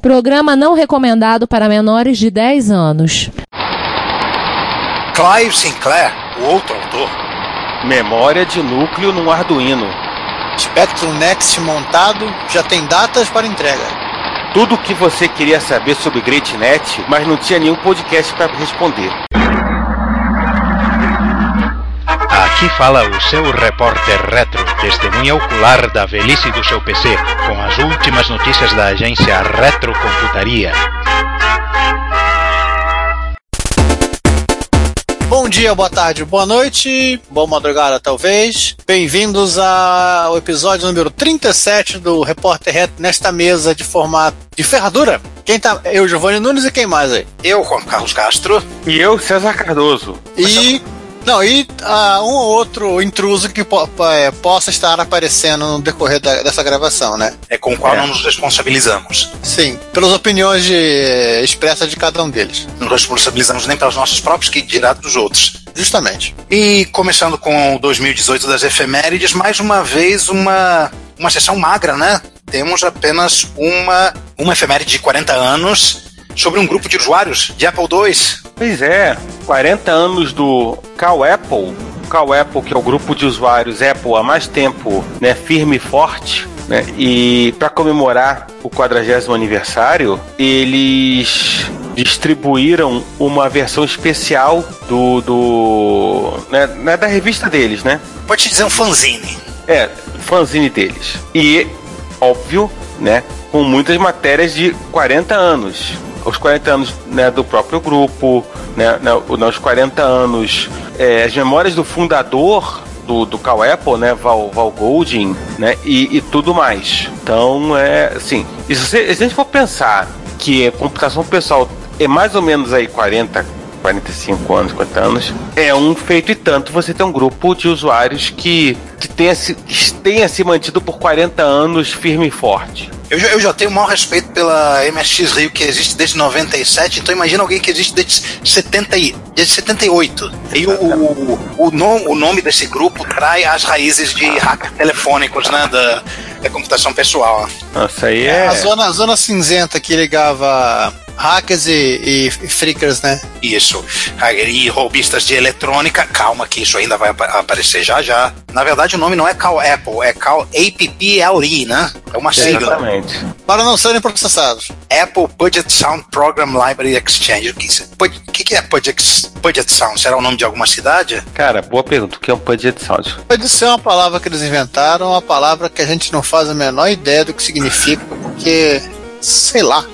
Programa não recomendado para menores de 10 anos. Clive Sinclair, o outro autor. Memória de núcleo no Arduino. Spectrum Next montado já tem datas para entrega. Tudo o que você queria saber sobre GreatNet, mas não tinha nenhum podcast para responder. Aqui fala o seu repórter retro, testemunha ocular da velhice do seu PC, com as últimas notícias da agência Retrocomputaria. Bom dia, boa tarde, boa noite, boa madrugada talvez. Bem-vindos ao episódio número 37 do Repórter Retro nesta mesa de formato de ferradura. Quem tá? Eu, Giovanni Nunes e quem mais aí? Eu, Juan Carlos Castro. E eu, César Cardoso. E não, e uh, um ou outro intruso que po é, possa estar aparecendo no decorrer da, dessa gravação, né? É com o qual é. não nos responsabilizamos. Sim, pelas opiniões de, expressas de cada um deles. Não responsabilizamos nem pelas nossas próprias, que dirá dos outros. Justamente. E começando com o 2018 das efemérides, mais uma vez uma, uma sessão magra, né? Temos apenas uma, uma efeméride de 40 anos sobre um grupo de usuários de Apple II. Pois é, 40 anos do Cal Apple. Cal Apple, que é o grupo de usuários Apple há mais tempo, né, firme e forte, né, e para comemorar o 40 aniversário, eles distribuíram uma versão especial do, do né, né, da revista deles, né? Pode te dizer um fanzine. É, fanzine deles. E óbvio, né, com muitas matérias de 40 anos os 40 anos né, do próprio grupo, né, né, os 40 anos, é, as memórias do fundador do, do Cal Apple, né, Val, Val Golding, né, e, e tudo mais. Então, é assim, se, se a gente for pensar que a computação pessoal é mais ou menos aí 40, 45 anos, 50 anos, é um feito e tanto você ter um grupo de usuários que, que tenha, se, que tenha se mantido por 40 anos firme e forte. Eu já, eu já tenho o maior respeito pela MSX Rio, que existe desde 97, então imagina alguém que existe desde, 70 e, desde 78. E o, o, o, nome, o nome desse grupo trai as raízes de hackers telefônicos, né, da, da computação pessoal. Nossa, aí é... A zona, a zona cinzenta que ligava hackers e, e, freakers, né? Isso. E roubistas de eletrônica. Calma que isso ainda vai aparecer já já. Na verdade, o nome não é Cal Apple, é Cal APPLE, né? É uma sigla. Exatamente. Para não serem processados. Apple Budget Sound Program Library Exchange. O que, que, é Budget, Budget Sound? Será o nome de alguma cidade? Cara, boa pergunta. O que é um Budget Sound? Pode ser uma palavra que eles inventaram, uma palavra que a gente não faz a menor ideia do que significa, porque sei lá.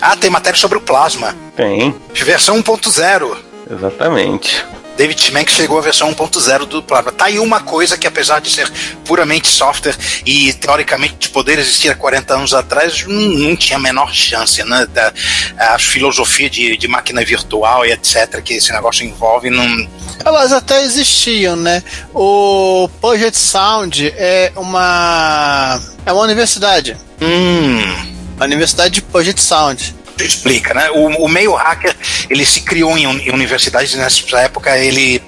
Ah, tem matéria sobre o plasma. Tem. Versão 1.0. Exatamente. David Schmenck chegou à versão 1.0 do Plasma. Tá aí uma coisa que, apesar de ser puramente software e teoricamente de poder existir há 40 anos atrás, não, não tinha a menor chance, né? Da, a filosofia de, de máquina virtual e etc. que esse negócio envolve, não. Elas até existiam, né? O Puget Sound é uma. é uma universidade. Hum. A Universidade de Puget Sound explica, né? O, o, meio hacker ele se criou em, em universidades nessa época ele,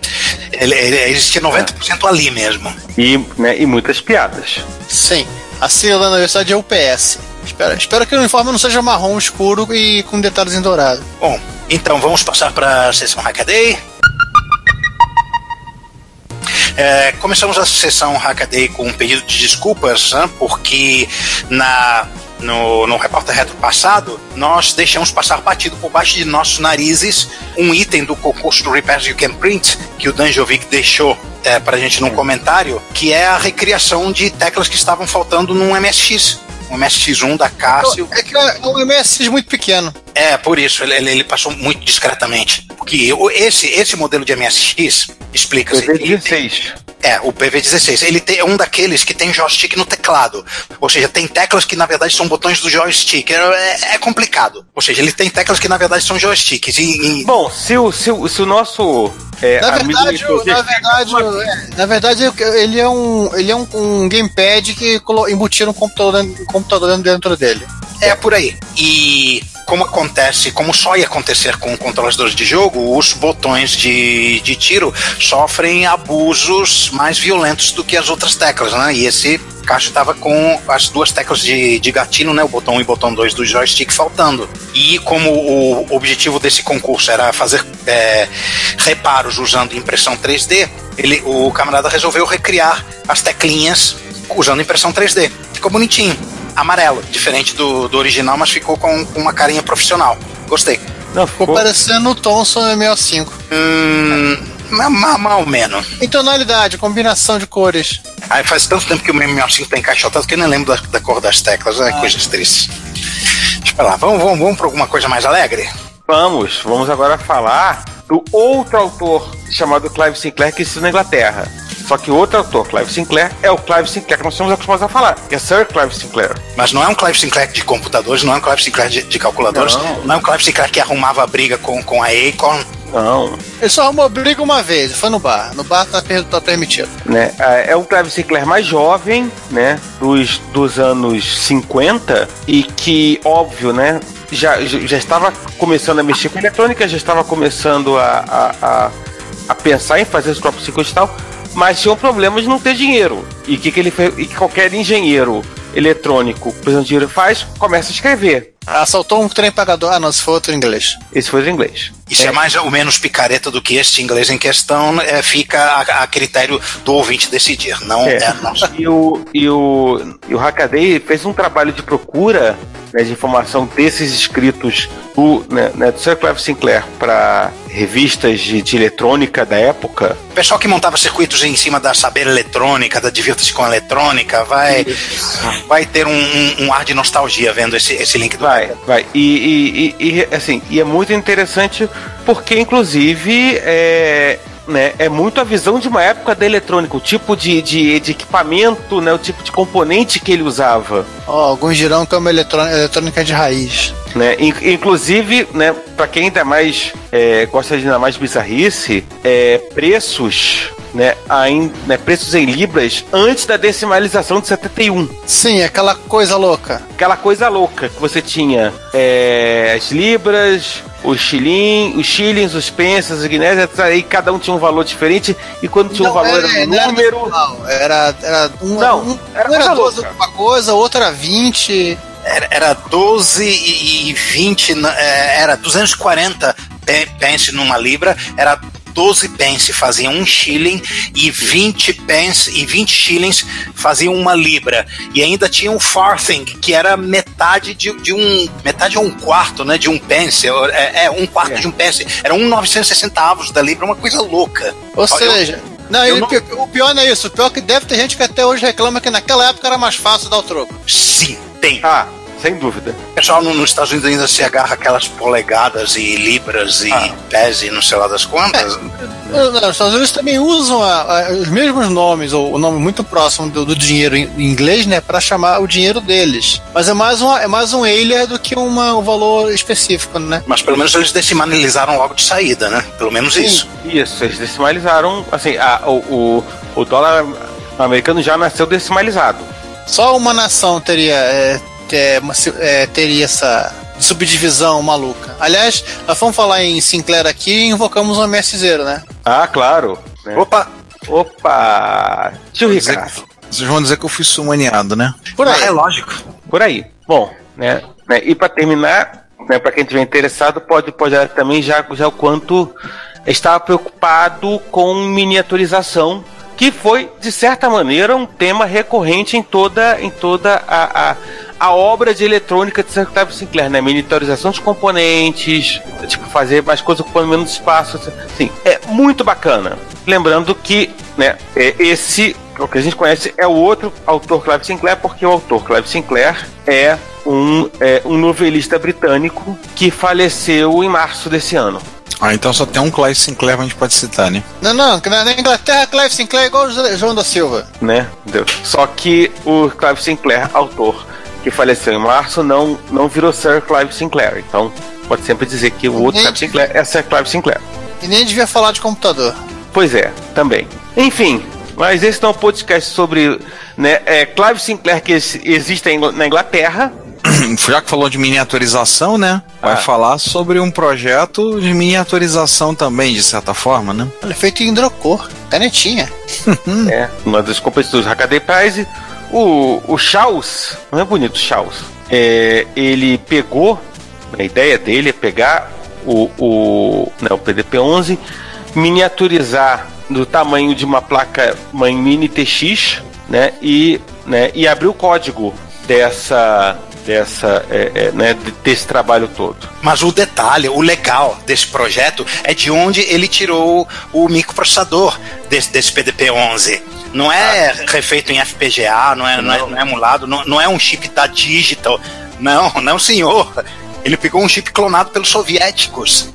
ele, ele existia 90% ali mesmo. E, né, e muitas piadas. Sim. A sigla da universidade é UPS. Espero, espero que o uniforme não seja marrom escuro e com detalhes em dourado. Bom, então vamos passar para a sessão Hackaday. É, começamos a sessão Hackaday com um pedido de desculpas, né, porque na no, no repórter retro passado, nós deixamos passar batido por baixo de nossos narizes um item do concurso do Repairs You Can Print que o Danjovic deixou é, para a gente num comentário, que é a recriação de teclas que estavam faltando num MSX. Um MSX1 da Cássio. É que é um MSX muito pequeno. É, por isso, ele, ele passou muito discretamente. Porque esse, esse modelo de MSX, explica-se. PV16. É, o PV16. Ele tem, é um daqueles que tem joystick no teclado. Ou seja, tem teclas que na verdade são botões do joystick. É, é, é complicado. Ou seja, ele tem teclas que na verdade são joysticks. E, e... Bom, se o, se, o, se o nosso. É, na, verdade, na, verdade, é, na verdade, ele é um, ele é um, um gamepad que embutiram um computador, um computador dentro dele. É por aí. E como acontece, como só ia acontecer com controladores de jogo, os botões de, de tiro sofrem abusos mais violentos do que as outras teclas, né? E esse caixa estava com as duas teclas de, de gatilho, né, o botão 1 e botão 2 do joystick faltando. E como o objetivo desse concurso era fazer é, reparos usando impressão 3D, ele, o camarada resolveu recriar as teclinhas usando impressão 3D. Ficou bonitinho. Amarelo, diferente do, do original, mas ficou com, com uma carinha profissional. Gostei. Não, ficou, ficou parecendo o Thomson M65. Hum, mal, mal menos. Em tonalidade, combinação de cores. Aí faz tanto tempo que o M65 tá encaixotado que eu nem lembro da, da cor das teclas. É ah. coisas tristes. Deixa eu lá, vamos, vamos, vamos pra alguma coisa mais alegre? Vamos, vamos agora falar do outro autor chamado Clive Sinclair que existe na Inglaterra. Só que outro autor, Clive Sinclair, é o Clive Sinclair que nós estamos acostumados a falar, que é Sir Clive Sinclair. Mas não é um Clive Sinclair de computadores, não é um Clive Sinclair de, de calculadores, não. não. é um Clive Sinclair que arrumava a briga com, com a Acorn. Não. Ele só arrumou briga uma vez, foi no bar. No bar tá, tá permitido. Né? É, é um Clive Sinclair mais jovem, né? Dos, dos anos 50 e que, óbvio, né? Já, já estava começando a mexer com eletrônica, já estava começando a, a, a, a pensar em fazer os próprios circuitos e tal mas tinha um problema de não ter dinheiro. E o que, que ele fez? E que qualquer engenheiro eletrônico precisando de dinheiro faz, começa a escrever. Assaltou um trem pagador. Ah, não, esse foi outro inglês. Esse foi o inglês. Isso é. é. mais ou menos picareta do que este inglês em questão, é, fica a, a, critério do ouvinte decidir, não é, é nosso. E o, e o, e o Hackaday fez um trabalho de procura né, de informação desses escritos do, né, né, do Sir Clive Sinclair para revistas de, de, eletrônica da época. O pessoal que montava circuitos em cima da Saber Eletrônica, da Divirta-se com a Eletrônica, vai, vai ter um, um, um, ar de nostalgia vendo esse, esse link do Vai, vai. E, e, e, assim, e é muito interessante porque, inclusive, é, né, é muito a visão de uma época da eletrônica, o tipo de, de, de equipamento, né, o tipo de componente que ele usava. Oh, alguns dirão que é uma eletrônica, eletrônica de raiz. Né, inclusive, né, para quem ainda mais é, gosta de ainda mais bizarrice, é, preços né, ainda, né, preços em libras antes da decimalização de 71. Sim, aquela coisa louca. Aquela coisa louca que você tinha é, as libras, os shilling, os shillings, os pensas, os guinéas, aí cada um tinha um valor diferente e quando tinha não, um valor era, era um número. Era, era um, não, um, era, um era 12 uma coisa, outra era 20. Era, era 12 e 20, é, era 240 pence numa libra, era 12 pence faziam um shilling e 20 pence e 20 shillings faziam uma libra. E ainda tinha um farthing, que era metade de, de um. metade ou um quarto, né? De um pence. É, é um quarto é. de um pence. Era um 960 avos da libra, uma coisa louca. Ou seja. não, ele, não... o pior não é isso. O pior é que deve ter gente que até hoje reclama que naquela época era mais fácil dar o troco. Sim, tem. Ah, sem dúvida. O pessoal nos Estados Unidos ainda se agarra aquelas polegadas e libras e ah. pés e não sei lá das quantas. É, não, os Estados Unidos também usam a, a, os mesmos nomes, ou o nome muito próximo do, do dinheiro em inglês, né, para chamar o dinheiro deles. Mas é mais, uma, é mais um alien do que uma, um valor específico, né? Mas pelo menos eles decimalizaram logo de saída, né? Pelo menos Sim. isso. Isso, eles decimalizaram, assim, a, o, o, o dólar americano já nasceu decimalizado. Só uma nação teria é, é, é, teria essa subdivisão maluca. Aliás, nós vamos falar em Sinclair aqui e invocamos o MS Zero, né? Ah, claro. Né? Opa! Opa! Tio Ricardo. Vocês vão dizer que eu fui sumaniado, né? Por aí. Ah, é lógico. Por aí. Bom, né? né e para terminar, né, para quem estiver interessado, pode, pode também já, já o quanto estava preocupado com miniaturização que foi de certa maneira um tema recorrente em toda em toda a, a, a obra de eletrônica de Sir Clive Sinclair, né? Miniaturização dos componentes, tipo fazer mais coisas ocupando menos espaço, assim, é muito bacana. Lembrando que, né, é esse o que a gente conhece é o outro autor Clive Sinclair, porque o autor Clive Sinclair é um, é, um novelista britânico que faleceu em março desse ano. Ah, então só tem um Clive Sinclair que a gente pode citar, né? Não, não, na Inglaterra Clive Sinclair é igual o João da Silva. Né? Deus. Só que o Clive Sinclair, autor, que faleceu em março, não, não virou Sir Clive Sinclair. Então, pode sempre dizer que o outro Clive Sinclair é Sir Clive Sinclair. E nem devia falar de computador. Pois é, também. Enfim, mas esse não é um podcast sobre né, é, Clive Sinclair que existe na Inglaterra já que falou de miniaturização, né? Vai ah. falar sobre um projeto de miniaturização também, de certa forma, né? Ele é feito em hidrocor, canetinha. é, uma das competições Hackaday Prize, o, o Chaos, não é bonito Chaos, é, ele pegou, a ideia dele é pegar o, o, né, o PDP-11, miniaturizar do tamanho de uma placa mãe mini TX, né, e, né, e abrir o código dessa dessa é, é, né, desse trabalho todo. Mas o detalhe, o legal desse projeto é de onde ele tirou o microprocessador desse, desse PDP-11. Não é ah. refeito em FPGA, não é, não. Não, é, não é emulado, não, não é um chip da Digital. Não, não senhor. Ele pegou um chip clonado pelos soviéticos.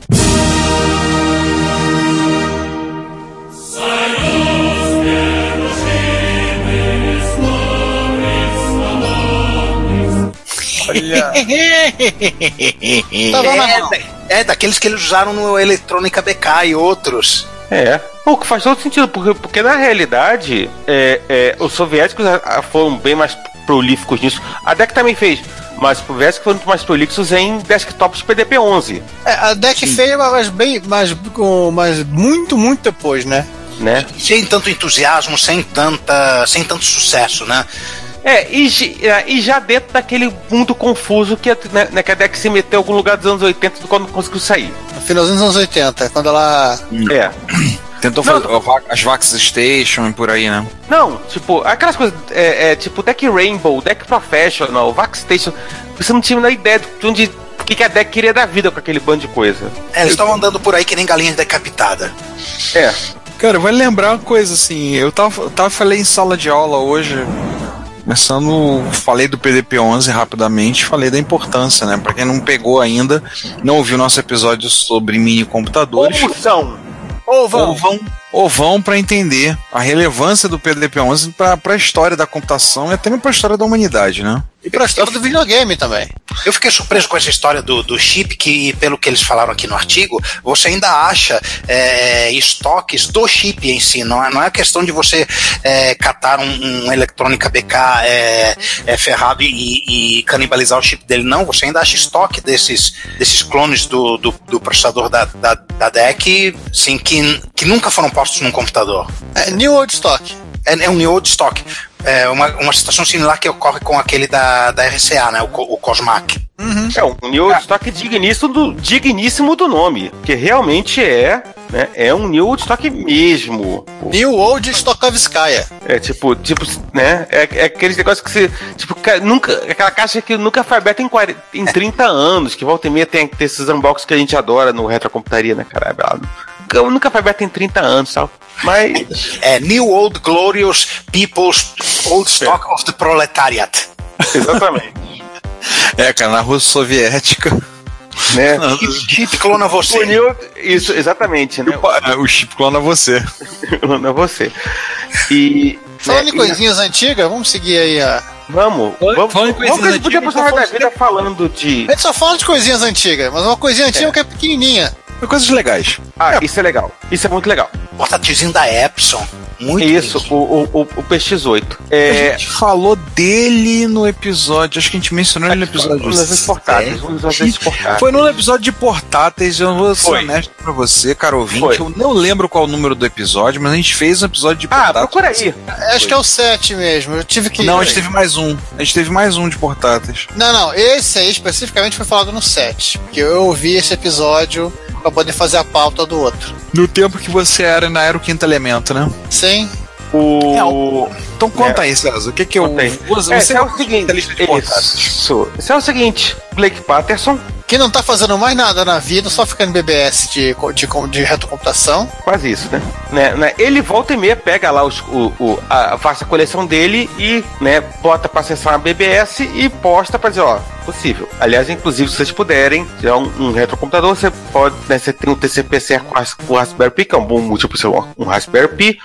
Olha. é, é, daqueles que eles usaram no Eletrônica BK e outros. É. O que faz todo sentido, porque, porque na realidade é, é, os soviéticos foram bem mais prolíficos nisso. A DEC também fez, mas os soviéticos foram mais prolíficos em desktops PDP-11. É, a DEC Sim. fez, mas bem, mas, mas muito, muito depois, né? né? Sem tanto entusiasmo, sem tanta, sem tanto sucesso, né? É, e, é, e já dentro daquele mundo confuso que, né, né, que a Dex se meteu em algum lugar dos anos 80 quando conseguiu sair. No finalzinho dos anos 80, quando ela. É. Tentou fazer as Vax Station e por aí, né? Não, tipo, aquelas coisas, é, é, tipo Deck Rainbow, Deck Professional, Vax Station, você não tinha nem ideia de onde o que, que a Deck queria da vida com aquele bando de coisa. É, eles estavam andando por aí que nem galinha decapitada. É. Cara, vai lembrar uma coisa assim, eu tava, tava falei em sala de aula hoje, Começando, falei do PDP-11 rapidamente, falei da importância, né? Para quem não pegou ainda, não ouviu nosso episódio sobre mini computadores. Ou são. Ou vão. Ou vão, ou vão para entender a relevância do PDP-11 para a história da computação e até mesmo para a história da humanidade, né? E para a história do videogame também. Eu fiquei surpreso com essa história do, do chip, que, pelo que eles falaram aqui no artigo, você ainda acha é, estoques do chip em si. Não é, não é questão de você é, catar um, um eletrônica BK é, é, ferrado e, e, canibalizar o chip dele. Não, você ainda acha estoque desses, desses clones do, do, do processador da, da, da DEC, sim, que, que nunca foram postos num computador. É New Old Stock. É, é um New Old Stock é uma, uma situação similar que ocorre com aquele da, da RCA, né? O, o Cosmac. Uhum. É um New Old Stock digníssimo do, digníssimo do nome, que realmente é, né, é um New Old Stock mesmo. New Old Stockovskaya. É tipo, tipo, né, é, é aqueles negócios que você, tipo, nunca, aquela caixa que nunca foi aberta em, 40, em 30 anos, que volta e meia tem, tem esses unboxings que a gente adora no Retrocomputaria, né, cara? Nunca foi aberta em 30 anos, tal. Mas. É New Old Glorious People's Old Stock of the Proletariat. Exatamente. é, cara, na Rússia Soviética. Né? chip clona você. New, isso, exatamente. Né? O, o chip clona você. clona você. E. Falando né, em coisinhas e... antigas, vamos seguir aí a. Vamos, vamos, vamos, vamos que a gente podia passar da vida falando de. A gente só fala de coisinhas antigas, mas uma coisinha antiga é. que é pequenininha. Coisas legais. Ah, é. isso é legal. Isso é muito legal. Portátilzinho da Epson. Muito Isso, o, o, o, PX8. É... A gente falou dele no episódio, acho que a gente mencionou ele no episódio nos portáteis, Foi no episódio de portáteis, eu vou ser Foi. honesto pra você, caro ouvinte, Foi. eu não lembro qual o número do episódio, mas a gente fez um episódio de ah, portáteis. Ah, procura aí. Acho Foi. que é o 7 mesmo, eu tive que... Não, a gente teve mais um, a gente teve mais um de portáteis. Não, não, esse aí especificamente foi falado no 7, porque eu ouvi esse episódio pra poder fazer a pauta do outro. No tempo que você era na Era o Quinto Elemento, né? Sim. O... É, o... Então conta é. aí, César. O que, que eu. Você, é, você é o seguinte. Isso. Isso é o seguinte: Blake Patterson que não tá fazendo mais nada na vida, só ficando BBS de, de, de retrocomputação. Quase isso, né? né? né? Ele volta e meia, pega lá os, o, o, a, faz a coleção dele e, né, bota pra acessar a BBS e posta pra dizer, ó, possível. Aliás, inclusive, se vocês puderem tirar um, um retrocomputador, você pode, né, você tem um TCP/CR com o Raspberry Pi, que é um bom múltiplo, um Raspberry Pi,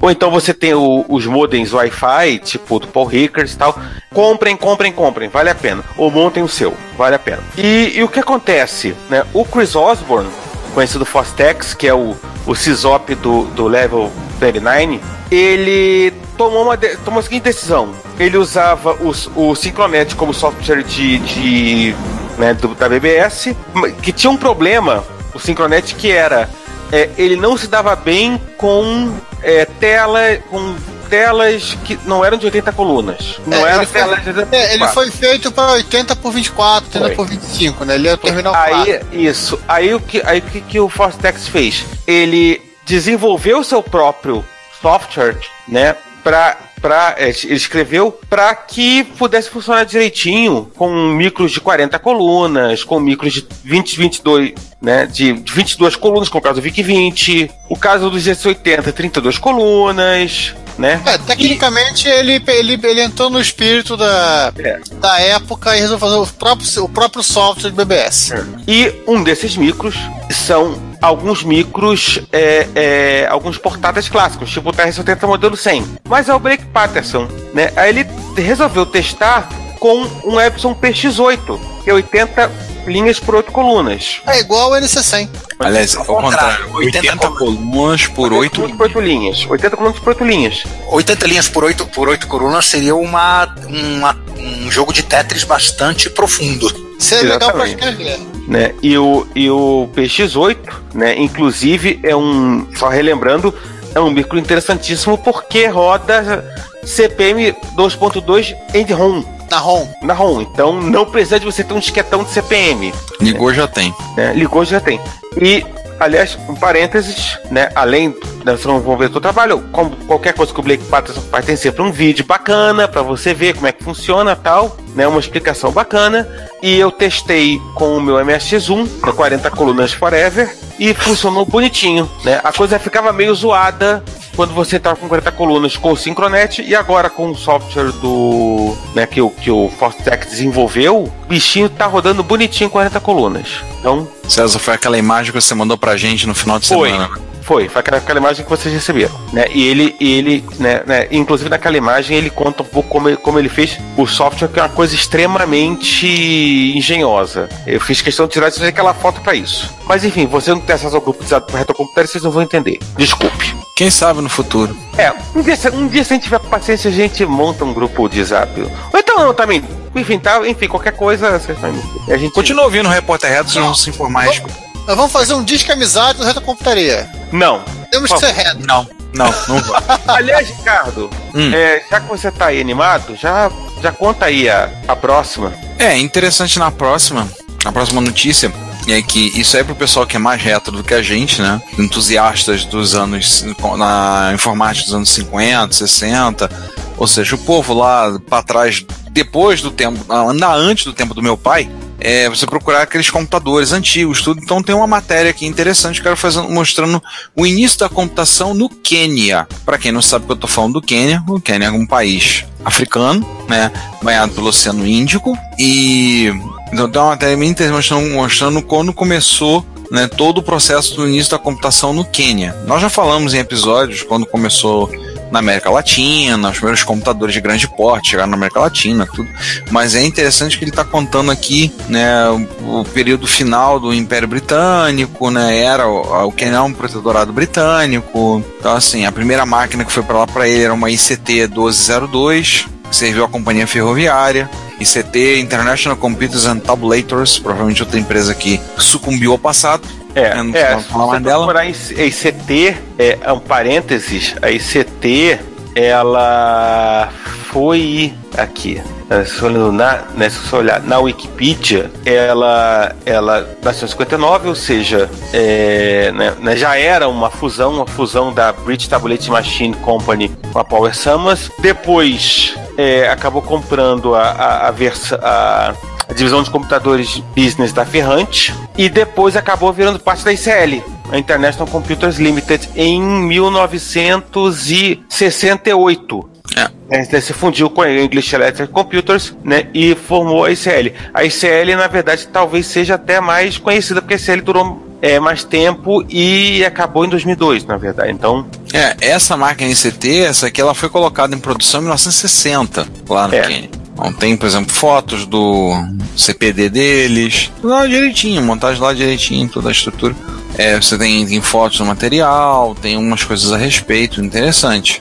ou então você tem o, os modems Wi-Fi, tipo do Paul Rickers e tal. Comprem, comprem, comprem, vale a pena. Ou montem o seu, vale a pena. E, e o que acontece, né? O Chris Osborne, conhecido Fostex, que é o, o CISOP do, do Level 29, ele tomou uma, tomou a seguinte decisão. Ele usava os, o Syncronet como software de, de né, do, da BBS, que tinha um problema, o Syncronet, que era é, ele não se dava bem com é, tela, com telas que não eram de 80 colunas. Não É, eram ele foi- de 80 É, ele foi feito para 80 por 24, 80 Foi. por 25, né? Ele é o terminal Aí, 4. isso. Aí o que, aí, o que, que o Fortex fez? Ele desenvolveu o seu próprio software, né? Pra, pra, é, ele escreveu para que pudesse funcionar direitinho com micros de 40 colunas, com micros de 20, 22, né? De, de 22 colunas, como o caso do VIC-20. O caso do GC80, 32 colunas, né? É, tecnicamente ele, ele, ele entrou no espírito da, É. da época e resolveu fazer o próprio, o próprio software de BBS. E um desses micros são alguns micros, é, é, alguns portáteis clássicos, tipo o TR-70 modelo 100. Mas é o Blake Patterson, né? Aí ele resolveu testar com um Epson PX8, que é 80 linhas por 8 colunas. É igual o NC100. Aliás, ao contrário, 80 80 colunas por 8 colunas por 8 linhas. 80 colunas por 8 linhas. 80 linhas por 8, por 8 colunas seria uma, uma- um jogo de Tetris bastante profundo. Isso é legal pra escrever. né? E o, e o PX8, né? Inclusive é um, só relembrando, é um micro interessantíssimo porque roda CPM 2.2 end ROM Na ROM. na ROM. Então não precisa de você ter um disquetão de CPM. ligou já tem. né? Ligou já tem. E aliás, um parênteses, né? Além, né, vocês não vão ver o teu trabalho, como qualquer coisa que o Blake Patterson faz, tem sempre um vídeo bacana pra você ver como é que funciona tal, né? Uma explicação bacana. E eu testei com o meu MSX1, né, 40 colunas Forever, e funcionou bonitinho, né? A coisa ficava meio zoada quando você tava com 40 colunas com o Synchronet e agora com o software do, né, que o que o Fortec desenvolveu, o bichinho tá rodando bonitinho 40 colunas. Então, César, foi aquela imagem que você mandou pra gente no final de Foi. semana. Foi, foi aquela, aquela imagem que vocês receberam, né? E ele, e ele né, né, inclusive naquela imagem ele conta um pouco como ele, como ele fez o software, que é uma coisa extremamente engenhosa. Eu fiz questão de tirar aquela foto pra isso. Mas enfim, você não tem acesso ao grupo de zap para retrocomputador, vocês não vão entender. Desculpe. Quem sabe no futuro. É, um dia, se- um dia se a gente tiver paciência, a gente monta um grupo de zap. Ou então não, também. Enfim, tá, enfim, qualquer coisa, a gente Continua ouvindo o Repórter Reto, vocês vão se informar. respeito. Nós vamos fazer um disque amizade do Retrocomputaria. Não. Temos que ser reto. Não, não, não vai. Aliás, Ricardo, Hum. é, já que você tá aí animado, já, já conta aí a, a próxima. É, interessante na próxima, na próxima notícia, é que isso aí é pro pessoal que é mais retro do que a gente, né? Entusiastas dos anos, na informática dos anos 50, 60, ou seja, o povo lá pra trás, depois do tempo, ainda antes do tempo do meu pai, é você procurar aqueles computadores antigos, tudo. Então tem uma matéria aqui interessante, quero fazer mostrando o início da computação no Quênia. Para quem não sabe que eu tô falando do Quênia, o Quênia é um país africano, né, banhado pelo Oceano Índico e então tem uma matéria bem interessante mostrando, mostrando quando começou né, todo o processo do início da computação no Quênia. Nós já falamos em episódios quando começou na América Latina, os primeiros computadores de grande porte chegaram na América Latina, tudo. Mas é interessante que ele está contando aqui, né, o, período final do Império Britânico, né, era o, o Quênia é um protetorado britânico. Então assim, a primeira máquina que foi para lá para ele era uma ICT 1202, que serviu à companhia ferroviária. ICT, International Computers and Tabulators, provavelmente outra empresa que sucumbiu ao passado. É, não é se falar você mais dela. procurar em a ICT, é, é um parênteses, a ICT, ela foi aqui. Se na, né, se você olhar na Wikipedia, ela, ela nasceu em 59, ou seja, é, né, né, já era uma fusão, uma fusão da British Tablet Machine Company com a Power Summers. Depois é, acabou comprando a, a, a, versa, a a divisão de computadores business da Ferrante e depois acabou virando parte da ICL, a International Computers Limited, em 1968. É. É, se fundiu com a English Electric Computers né, e formou a ICL. A ICL, na verdade, talvez seja até mais conhecida, porque a ICL durou é, mais tempo e acabou em 2002, na verdade. Então, É, essa máquina ICT, essa aqui, ela foi colocada em produção em 1960, lá no É. Quênia. Então tem, por exemplo, fotos do CPD deles, tudo lá direitinho, montagem lá direitinho, toda a estrutura. É, você tem, tem fotos do material, tem umas coisas a respeito, interessante.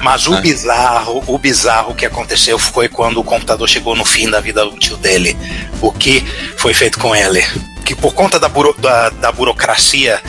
Mas o É. bizarro, o bizarro que aconteceu foi quando o computador chegou no fim da vida útil dele. O que foi feito com ele? Que por conta da, buro, da, da burocracia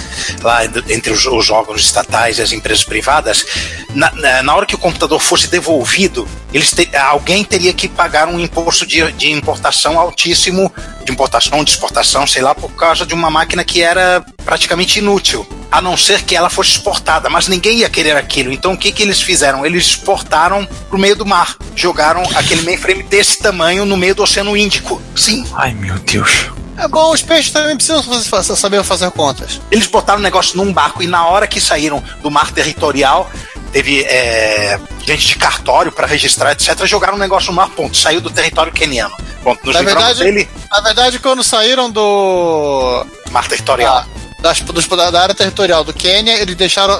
lá entre os, os, órgãos estatais e as empresas privadas, na, na, na hora que o computador fosse devolvido, eles te, alguém teria que pagar um imposto de, de importação altíssimo, de importação, de exportação, sei lá, por causa de uma máquina que era praticamente inútil, a não ser que ela fosse exportada, mas ninguém ia querer aquilo. Então o que, que eles fizeram? Eles exportaram pro meio do mar, jogaram aquele mainframe desse tamanho no meio do Oceano Índico. Sim. Ai meu Deus. É bom, os peixes também precisam fazer, saber fazer contas. Eles botaram o negócio num barco e na hora que saíram do mar territorial, teve é, gente de cartório para registrar, etc. Jogaram o negócio no mar, ponto. Saiu do território queniano. Ponto. Nos na verdade, dele... na verdade, quando saíram do mar territorial. Ah, das, dos, da área territorial do Quênia, eles deixaram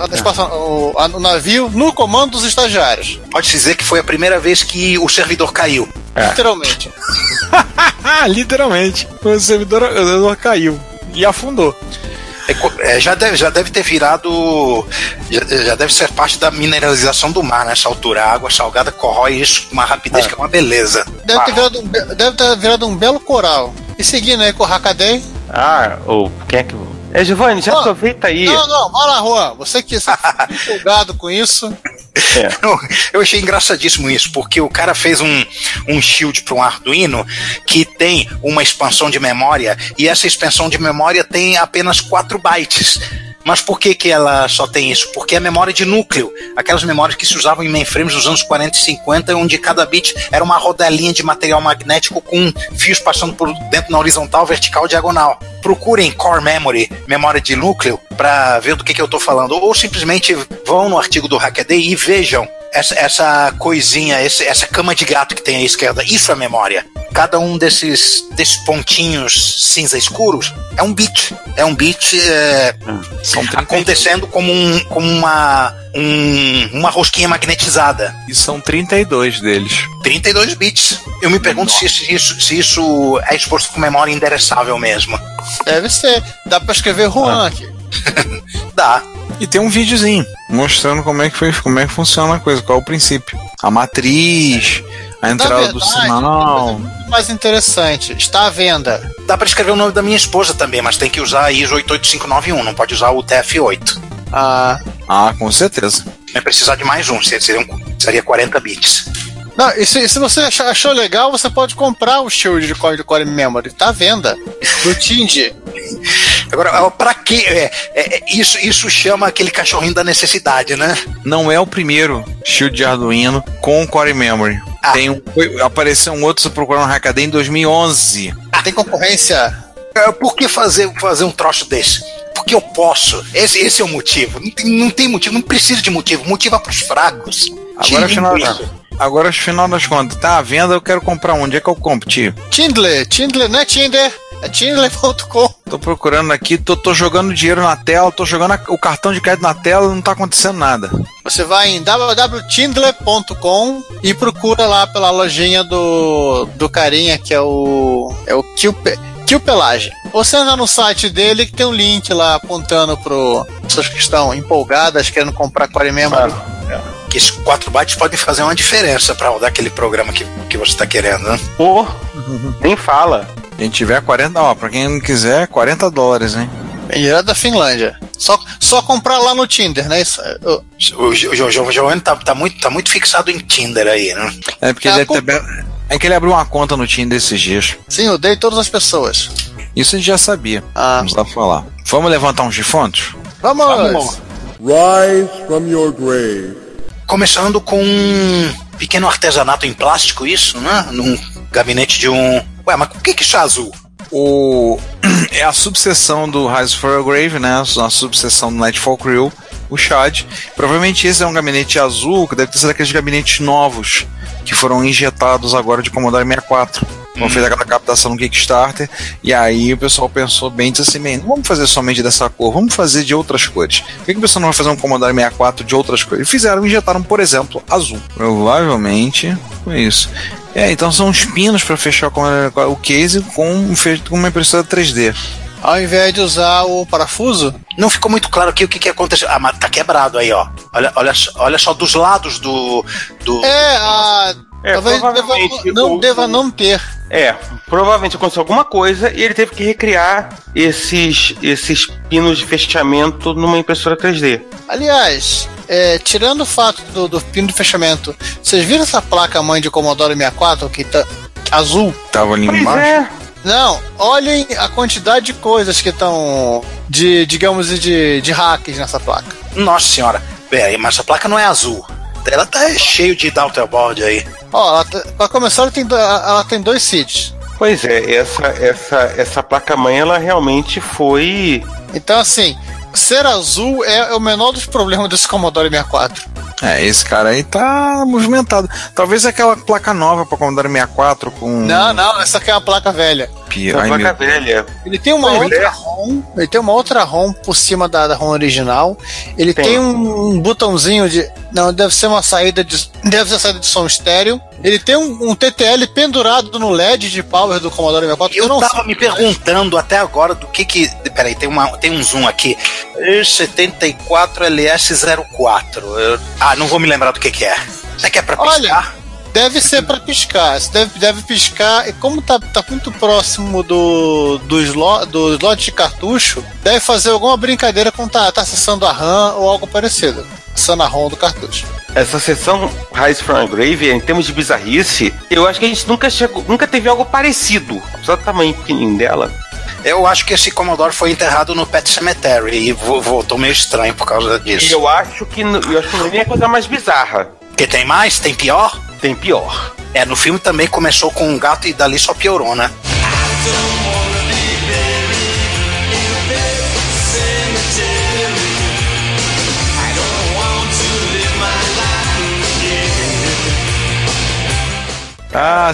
o, o, navio no comando dos estagiários. Pode dizer que foi a primeira vez que o servidor caiu. É. Literalmente. Literalmente. O servidor, o servidor caiu e afundou. É, já, deve, já deve ter virado. Já, já, deve ser parte da mineralização do mar nessa altura. A água salgada corrói isso com uma rapidez é. que é uma beleza. Deve ter, virado um, deve ter virado um belo coral. E seguindo aí com o Hakaday. Ah, o. Quem é que. É, Giovanni, já oh, aproveita aí. Não, não, vai lá, Juan. Você que está empolgado com isso. É. Eu achei engraçadíssimo isso, porque o cara fez um, um shield para um Arduino que tem uma expansão de memória e essa expansão de memória tem apenas 4 bytes. Mas por que, que ela só tem isso? Porque é memória de núcleo. Aquelas memórias que se usavam em mainframes nos anos 40 e 50, onde cada bit era uma rodelinha de material magnético com fios passando por dentro na horizontal, vertical, diagonal. Procurem Core Memory, memória de núcleo, para ver do que, que eu estou falando. Ou simplesmente vão no artigo do Hackaday e vejam essa, essa coisinha, esse, essa cama de gato que tem à esquerda, isso é memória. Cada um desses, desses pontinhos cinza escuros é um bit. É um bit é, acontecendo como, um, como uma, um, uma rosquinha magnetizada. E são 32 deles. 32 bits. Eu me pergunto se isso, se isso é exposto com memória endereçável mesmo. Deve ser. Dá para escrever Juan ah. aqui. Dá. E tem um videozinho mostrando como é que foi, como é que funciona a coisa, qual é o princípio. A matriz, a entrada verdade, do sinal. mais interessante, está à venda. Dá para escrever o nome da minha esposa também, mas tem que usar a ISO 88591, não pode usar o TF8. Ah, ah com certeza. Vai precisar de mais um, seria, seria 40 bits. Não, e se, se você achou legal, você pode comprar o shield de core, de core memory. Tá à venda. No Tindy. Agora, para que? É, é, isso, isso chama aquele cachorrinho da necessidade, né? Não é o primeiro shield de Arduino com Core Memory. Ah. Tem um, apareceu um outro, se procurar no Hackaday em 2011. Tem concorrência? É, por que fazer, fazer um troço desse? Porque eu posso. Esse, esse é o motivo. Não tem, não tem motivo, não precisa de motivo. Motivo é pros fracos. Agora, afinal, agora, final das contas, tá à venda, eu quero comprar onde é que eu compro, tio? Tindler, Tindler, não é Tinder? É Tindler.com. Tô procurando aqui, tô, tô, jogando dinheiro na tela, tô jogando a, o cartão de crédito na tela não tá acontecendo nada. Você vai em www.tindler.com e procura lá pela lojinha do, do carinha que é o. É o Kilpe. Kill Pelagem. Você entra no site dele que tem um link lá apontando pro pessoas que estão empolgadas, querendo comprar Core Memory. Ah, que esses 4 bytes podem fazer uma diferença para rodar aquele programa que, que você está querendo, né? Pô, nem fala. Quem tiver 40, ó, pra quem não quiser, 40 dólares, hein? Vem direto da Finlândia. Só, só comprar lá no Tinder, né? Isso, eu... O, o, Giovanni tá, tá, muito, tá muito fixado em Tinder aí, né? É porque é, ele comp... ter... é que ele abriu uma conta no Tinder esses dias. Sim, eu dei todas as pessoas. Isso a gente já sabia. Ah. Vamos lá falar. Vamos levantar uns defuntos? Vamos! Vamos. Rise from your grave. Começando com um pequeno artesanato em plástico, isso, né? Num gabinete de um Ué, mas por que que é azul? O... É a subseção do Rise for a Grave, né? A subseção do Nightfall Crew, o Shad. Provavelmente esse é um gabinete azul, que deve ter sido aqueles gabinetes novos que foram injetados agora de Commodore 64. Então hum. fez aquela captação no Kickstarter e aí o pessoal pensou bem, disse assim, não vamos fazer somente dessa cor, vamos fazer de outras cores. Por que, que o pessoal não vai fazer um Commodore 64 de outras cores? E fizeram, injetaram, por exemplo, azul. Provavelmente foi isso. É, então são os pinos para fechar o case com, feito com uma impressora 3D. Ao invés de usar o parafuso? Não ficou muito claro aqui o que, que aconteceu. Ah, mas tá quebrado aí, ó. Olha, olha, olha só dos lados do. do é, a. É, talvez deva, não o, deva não ter. É, provavelmente aconteceu alguma coisa e ele teve que recriar esses, esses pinos de fechamento numa impressora 3D. Aliás, é, tirando o fato do, do pino de fechamento, vocês viram essa placa mãe de Commodore 64 que tá azul? Tava ali Pois embaixo. é, Não, olhem a quantidade de coisas que estão, de, digamos, de, de hacks nessa placa. Nossa senhora. Pera aí, mas a placa não é azul. Ela tá cheio de daughterboard aí. Ó, ela, tá- pra começar, ela tem, ela tem dois seeds. pois é, essa, essa, essa placa-mãe ela realmente foi. Então, assim, ser azul é, é o menor dos problemas desse Commodore 64. É, esse cara aí tá movimentado. Talvez aquela placa nova pra Commodore 64 com. Não, não, essa aqui é uma placa velha. Ai, meu- velha. Ele tem uma Pois outra é. ROM, ele tem uma outra ROM por cima da, da ROM original. Ele tem, Tem. um, um botãozinho de. Não, deve ser uma saída de. Deve ser saída de som estéreo. Ele tem um, um TTL pendurado no LED de power do Commodore 64. Eu não tava me perguntando até agora do que que. Peraí, tem, uma, tem um zoom aqui. 74LS04. Eu- ah, não vou me lembrar do que que é. Isso aqui é pra Olha, piscar? Deve ser pra piscar. Você Deve, deve piscar. E como tá, tá muito próximo do, do, slot, do slot de cartucho, deve fazer alguma brincadeira com tá, tá acessando a RAM ou algo parecido. Acessando a ROM do cartucho. Essa sessão Rise from a Grave, em termos de bizarrice, eu acho que a gente nunca chegou, nunca teve algo parecido. Apesar do tamanho pequenininho dela. Eu acho que esse Commodore foi enterrado no Pet Cemetery e vo- voltou meio estranho por causa E disso. eu acho que eu acho que não é a coisa mais bizarra. Porque tem mais? Tem pior? Tem pior. É, no filme também começou com um gato e dali só piorou, né? Ah,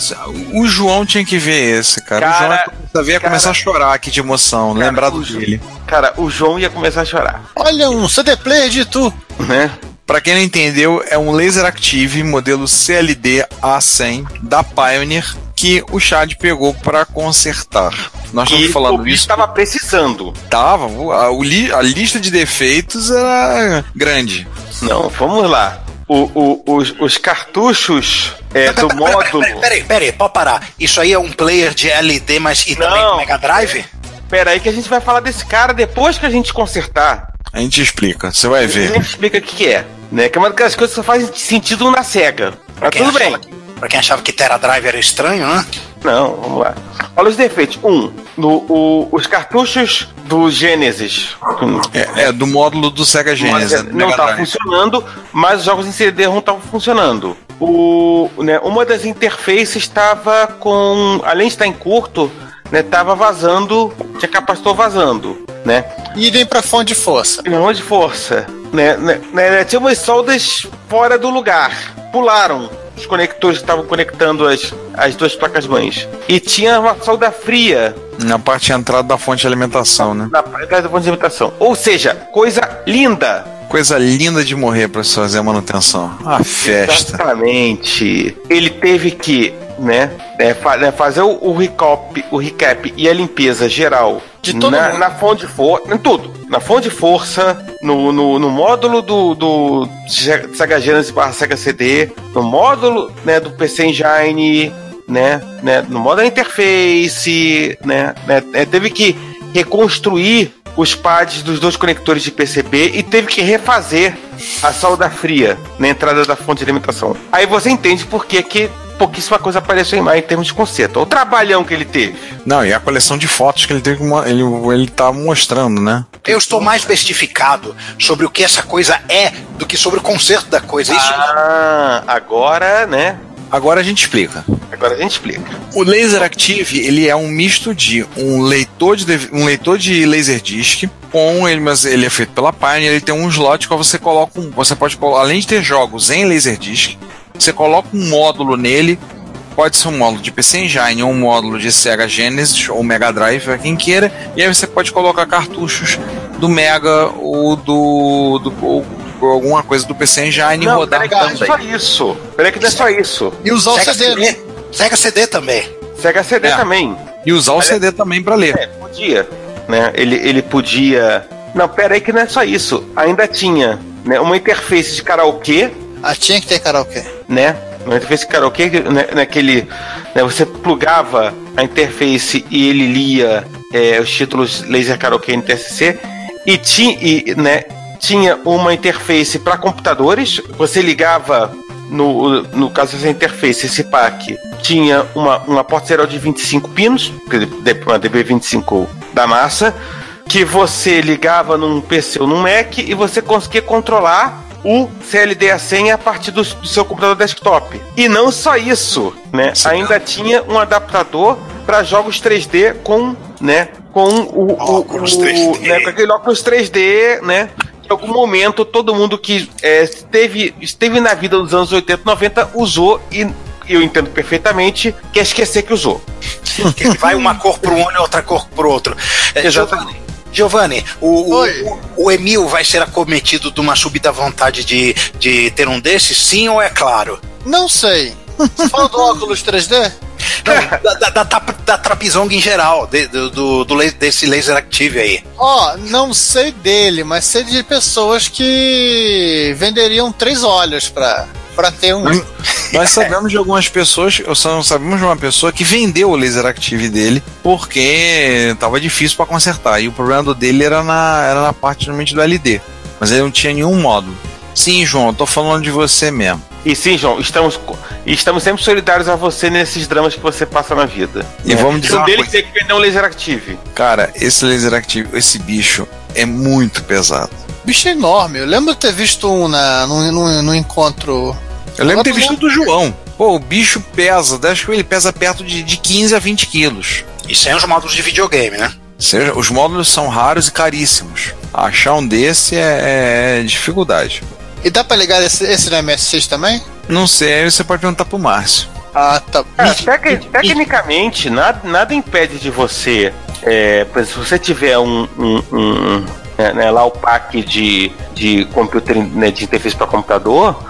o João tinha que ver esse, cara. o João Cara, ia começar a ver, ia cara. começar a chorar aqui de emoção, Cara, lembrado dele. Cara, o João ia começar a chorar, Olha, um CD player de tu. né? Pra quem não entendeu, é um Laser Active modelo CLD A100 da Pioneer que o Chad pegou pra consertar. Nós E estamos o falando bicho isso. tava precisando. Tava, a, o li- a lista de defeitos era grande. Não, vamos lá. O- o- os, os cartuchos é, do módulo. Peraí, peraí, peraí, pode parar. Isso aí é um player de LD, mas e também Não. com Mega Drive? Pera aí que a gente vai falar desse cara depois que a gente consertar. A gente explica, você vai A ver. gente explica o que, que é. Né? Que é uma daquelas coisas que só faz sentido na SEGA. Mas Quem tudo bem. que- Pra quem achava que Terra Drive era estranho, né? Não, vamos lá. Olha os defeitos. Um, no, o- os cartuchos do Genesis. É, é do módulo do Sega Genesis. né, do não Mega estava Drive. funcionando, mas os jogos em CD não estavam funcionando. O, né, uma das interfaces estava com. Além de estar em curto, né, tava vazando. Tinha capacitor vazando. Né? Idem pra fonte de força. Não de força. Né, né, né, tinha umas soldas fora do lugar. Pularam os conectores que estavam conectando as, as duas placas mães. E tinha uma solda fria Na parte de entrada da fonte de alimentação, né? na atrás da fonte de alimentação. Ou seja, coisa linda. Coisa linda de morrer pra se fazer a manutenção. A festa. Exatamente. Ele teve que, né, é, fa- né, fazer o, o recap, o recap e a limpeza geral De todo na, mundo. na fonte de força, em tudo. Na fonte de força, no, no, no módulo do, do Se- Sega Genesis barra Sega CD, no módulo né, do PC Engine, né, né, no módulo da interface, né, né, é, teve que reconstruir os pads dos dois conectores de PCB e teve que refazer a solda fria na entrada da fonte de alimentação. Aí você entende por que, que pouquíssima coisa apareceu em mais em termos de conserto. Olha O trabalhão que ele teve. Não, e a coleção de fotos que ele teve ele, ele tá mostrando, né? Eu estou mais bestificado sobre o que essa coisa é do que sobre o conserto da coisa. Isso Ah, agora, né? Agora a gente explica. Agora a gente explica. O Laser Active ele é um misto de um leitor de um leitor de Laserdisc com ele, mas ele é feito pela Pioneer. Ele tem um slot que você coloca um, você pode além de ter jogos em Laserdisc, você coloca um módulo nele. Pode ser um módulo de PC Engine ou um módulo de Sega Genesis ou Mega Drive, pra quem queira. E aí você pode colocar cartuchos do Mega ou do, do ou, ou alguma coisa do PC Engine e Não, rodar peraí que não é também. só isso. Peraí que não é só isso. E usar o Sega CD, né? CD. Sega CD também. Sega CD É. também. E usar o CD também para ler. É, podia. Né? Ele, ele podia. Não, pera aí que não é só isso. Ainda tinha né, uma interface de karaokê, Ah, tinha que ter karaokê. né? Uma interface karaokê né, naquele. Né, você plugava a interface e ele lia é, os títulos Laser Karaoke NTSC e, ti, e né, tinha uma interface para computadores. Você ligava no, no caso dessa interface, esse pack tinha uma, uma porta serial de 25 pinos, uma DB25 da massa, que você ligava num PC ou num Mac e você conseguia controlar o CLD a senha a partir do, do seu computador desktop. E não só isso, né? Sim, Ainda tinha um adaptador para jogos 3D com, né, com o, óculos o, 3D. Né, com aquele óculos 3D, né? Em algum momento todo mundo que é, esteve, esteve na vida dos anos 80, 90 usou e eu entendo perfeitamente, quer esquecer que usou. Vai uma cor para um olho e outra cor para o outro. É, Exatamente. Giovanni, o, o, o, Emil vai ser acometido de uma subida vontade de, de ter um desses, sim ou é claro? Não sei. Você fala do óculos 3D? Não, da, da, da, da em geral, de, do, do, do, desse laser active aí. Ó, oh, não sei dele, mas sei de pessoas que venderiam três olhos pra, pra ter um. Nós sabemos de algumas pessoas, ou só sabemos de uma pessoa que vendeu o laser active dele porque tava difícil para consertar. E o problema do dele era na, era na parte realmente do LD. Mas ele não tinha nenhum módulo. Sim, João, eu tô falando de você mesmo. E sim, João, estamos, estamos sempre solidários a você nesses dramas que você passa na vida. E é. vamos dizer. Um deles tem que vender um laser active. Cara, esse laser active, esse bicho é muito pesado. Bicho é enorme. Eu lembro de ter visto um na, no, no, no encontro eu lembro de ter visto do João. Pô, o bicho pesa, acho que ele pesa perto de, de 15 a 20 quilos. E sem os módulos de videogame, né? Seja, os módulos são raros e caríssimos. Achar um desse é, é dificuldade. E dá pra ligar esse, esse no MSX também? Não sei, aí você pode perguntar pro Márcio. Ah, tá. É, tec tecnicamente, nada, nada impede de você. É, se você tiver um, um, um né, lá o pack de, de computer né, de interface para computador,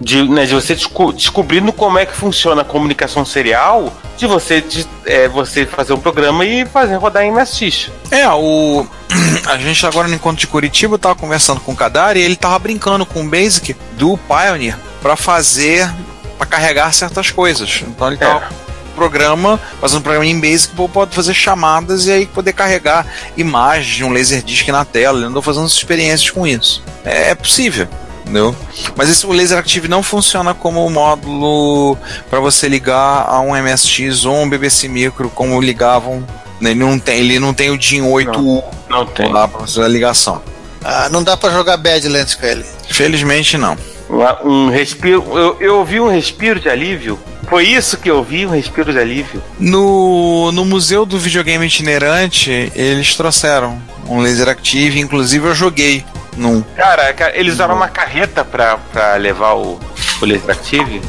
de, né, de você desco descobrindo como é que funciona a comunicação serial, de você, de, é, você fazer um programa e fazer rodar em MSX. É, o. A gente agora no encontro de Curitiba tava conversando com o Kadar e ele tava brincando com o Basic do Pioneer para fazer. para carregar certas coisas. Então ele tava. É programa, fazendo um programa em Basic, pode fazer chamadas e aí poder carregar imagens de um Laserdisc na tela. Ele andou fazendo experiências com isso. É, é possível entendeu? Mas esse o Laser Active não funciona como módulo para você ligar a um MSX ou um BBC Micro como ligavam. Né? Ele não tem, ele não tem o DIN 8 não, não tem. lá para fazer a ligação. Ah, não dá para jogar Badlands com ele. Felizmente não. Um respiro, eu, eu ouvi um respiro de alívio foi isso que eu vi, um respiro de alívio. No, no Museu do Videogame Itinerante, eles trouxeram um laser active, inclusive eu joguei num. Cara, eles usaram uma carreta pra, pra levar o, o laser active.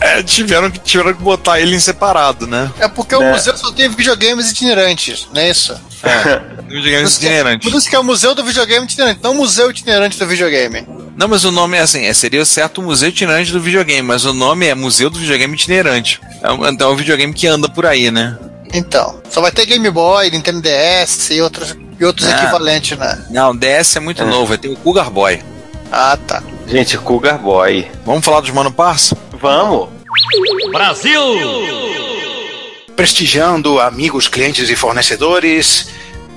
É, tiveram, que, tiveram que botar ele em separado, né? É porque o é. museu só tem videogames itinerantes, não é isso? É, videogames itinerantes. Por isso que é o museu do videogame itinerante, não o museu itinerante do videogame. Não, mas o nome é assim, é, seria o certo Museu Itinerante do Videogame, mas o nome é Museu do Videogame Itinerante. É um, então é um videogame que anda por aí, né? Então, só vai ter Game Boy, Nintendo DS e outros, e outros ah, equivalentes, né? Não, DS é muito é. novo, vai ter o Cougar Boy. Ah, tá. Gente, Cougar Boy. Vamos falar dos Mano Parça? Vamos! Brasil! Prestigiando amigos, clientes e fornecedores,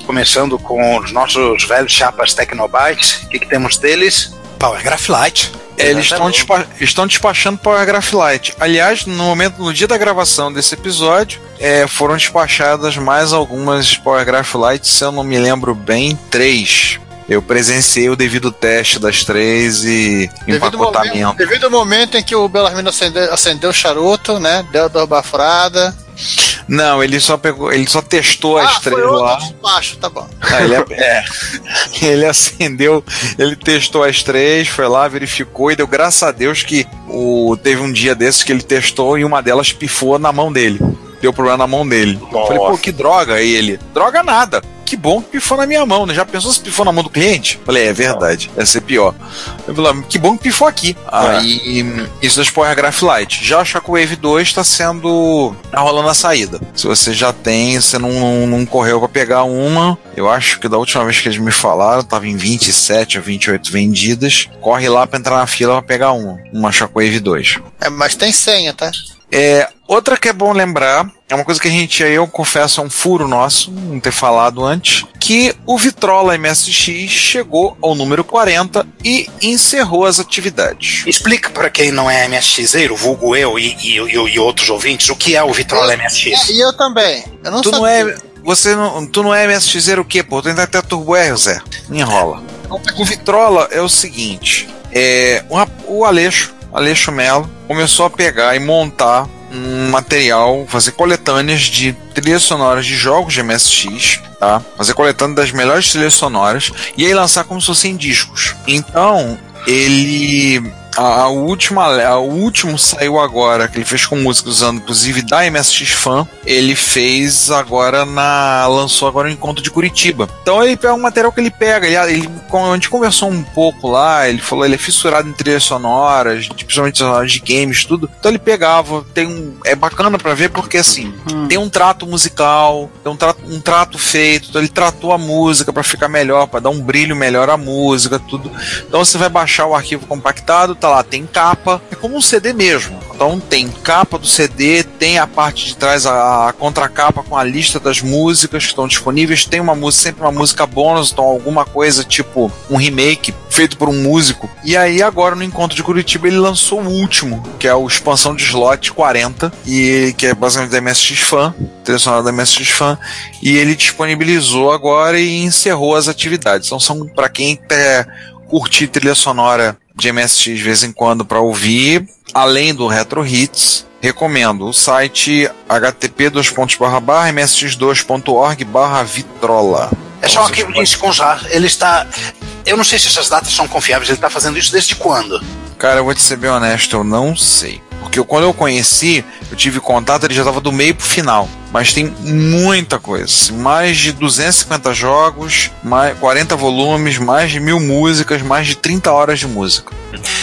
começando com os nossos velhos chapas Tecnobytes. O que, que temos deles? Power Graph Lite. É, eles estão, despa estão despachando Power Graph Lite. Aliás, no momento, no dia da gravação desse episódio, é, foram despachadas mais algumas Power Graph Lite, se eu não me lembro bem, três. Eu presenciei o devido teste das três e devido empacotamento. Momento, devido ao momento em que o Belarmino acendeu, acendeu o charuto, né? Deu a bafurada. Não, ele só pegou, ele só testou ah, as três lá. Despacho, tá bom. Ah, ele, é, ele acendeu, ele testou as três, foi lá, verificou e deu graças a Deus que o, teve um dia desses que ele testou e uma delas pifou na mão dele. Deu problema na mão dele. Nossa. Falei, pô, que droga. Aí ele, droga nada. Que bom que pifou na minha mão, né? Já pensou se pifou na mão do cliente? Falei, é verdade, ia ser pior. Eu falei, que bom que pifou aqui. Aí, isso das Power Graph Lite. Já o Shockwave 2 está sendo. tá rolando a saída. Se você já tem, você não, não, não correu para pegar uma, eu acho que da última vez que eles me falaram, tava em 27 ou 28 vendidas. Corre lá para entrar na fila para pegar uma, uma Shockwave 2. É, mas tem senha, tá? É, outra que é bom lembrar, é uma coisa que a gente, eu confesso, é um furo nosso, não ter falado antes, que o Vitrola MSX chegou ao número 40 e encerrou as atividades. Explica para quem não é MSXeiro, vulgo eu e, e, e, e outros ouvintes, o que é o Vitrola MSX. É, e eu também. Eu não tu sabia. não é, você não, tu não é MSXeiro o quê, pô? Tu ainda tem a Turbo R, Zé. Me enrola. O Vitrola é o seguinte, é, o, o Aleixo, Aleixo Melo, começou a pegar e montar um material, fazer coletâneas de trilhas sonoras de jogos de MSX, tá? Fazer coletânea das melhores trilhas sonoras e aí lançar como se fossem discos. Então, ele a, a última, a, o último saiu agora, que ele fez com música usando inclusive da MSX Fan. Ele fez agora na. lançou agora no encontro de Curitiba. Então ele pega um material que ele pega. Ele, ele, a gente conversou um pouco lá, ele falou ele é fissurado em trilhas sonoras, principalmente sonoras de games, tudo. Então ele pegava, tem um. É bacana pra ver porque assim, tem um trato musical, tem um trato, um trato feito, então ele tratou a música pra ficar melhor, pra dar um brilho melhor à música, tudo. Então você vai baixar o arquivo compactado, tá lá, tem capa, é como um CD mesmo. Então tem capa do CD, tem a parte de trás a, a contracapa com a lista das músicas que estão disponíveis, tem uma música, sempre uma música bônus, então alguma coisa tipo um remake feito por um músico. E aí agora no encontro de Curitiba ele lançou o último, que é o expansão de slot 40, e que é basicamente da MSX Fan, sonora da MSX Fan, e ele disponibilizou agora e encerrou as atividades. Então são para quem quer curtir trilha sonora de MSX de vez em quando para ouvir, além do Retro Hits, recomendo o site http msx2.org vitrola. É só um arquivo de Insconjar. Ele está. Eu não sei se essas datas são confiáveis, ele está fazendo isso desde quando? Cara, eu vou te ser bem honesto, eu não sei. Porque eu- quando eu conheci, eu tive contato, ele já estava do meio pro final. Mas tem muita coisa. assim, Mais de 250 jogos, mais 40 volumes, mais de mil músicas, mais de 30 horas de música.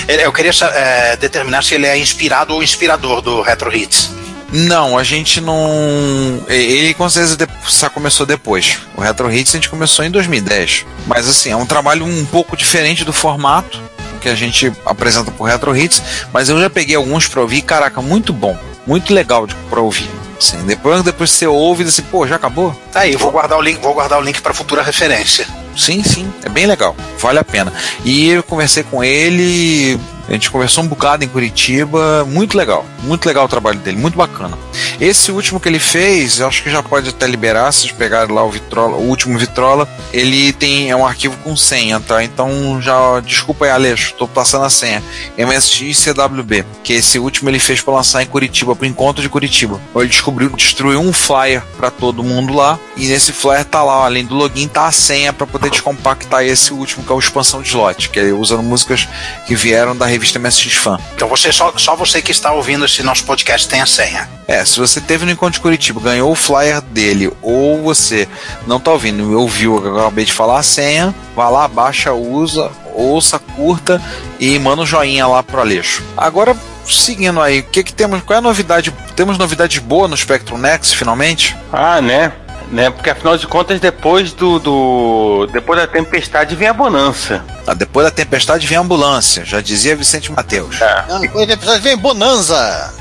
Eu queria é, determinar se ele é inspirado ou inspirador do Retro Hits. Não, a gente não. Ele com certeza só começou depois. O Retro Hits a gente começou em 2010. Mas assim, é um trabalho um pouco diferente do formato que a gente apresenta pro Retro Hits. Mas eu já peguei alguns pra ouvir, caraca, muito bom. Muito legal pra ouvir. Assim, depois, depois você ouve e diz assim, pô, já acabou? Tá aí, vou guardar o link, vou guardar o link para futura referência. Sim, sim, é bem legal, vale a pena. E eu conversei com ele, a gente conversou um bocado em Curitiba, muito legal, muito legal o trabalho dele, muito bacana. Esse último que ele fez, eu acho que já pode até liberar, se pegarem lá o Vitrola, o último Vitrola, ele tem é um arquivo com senha, tá? Então já desculpa aí, Aleixo, tô passando a senha. MSX CWB, que esse último ele fez para lançar em Curitiba, pro encontro de Curitiba. Ele descobriu, destruiu um flyer para todo mundo lá, e nesse flyer tá lá, além do login, tá a senha para poder descompactar esse último, que é o expansão de slot, que é usando músicas que vieram da revista MSX Fan. Então você só, só você que está ouvindo esse nosso podcast tem a senha. É, se você teve no encontro de Curitiba, ganhou o flyer dele, ou você não tá ouvindo e ouviu o que eu acabei de falar, a senha, vá lá, baixa, usa, ouça, curta e manda um joinha lá pro Aleixo. Agora, seguindo aí, o que que temos, qual é a novidade? Temos novidades boas no Spectrum Next, finalmente? Ah, né? Né? Porque afinal de contas, depois do, do. Depois da tempestade vem a bonança. Ah, depois da tempestade vem a ambulância, já dizia Vicente Mateus. Não, Depois do episódio vem Bonanza.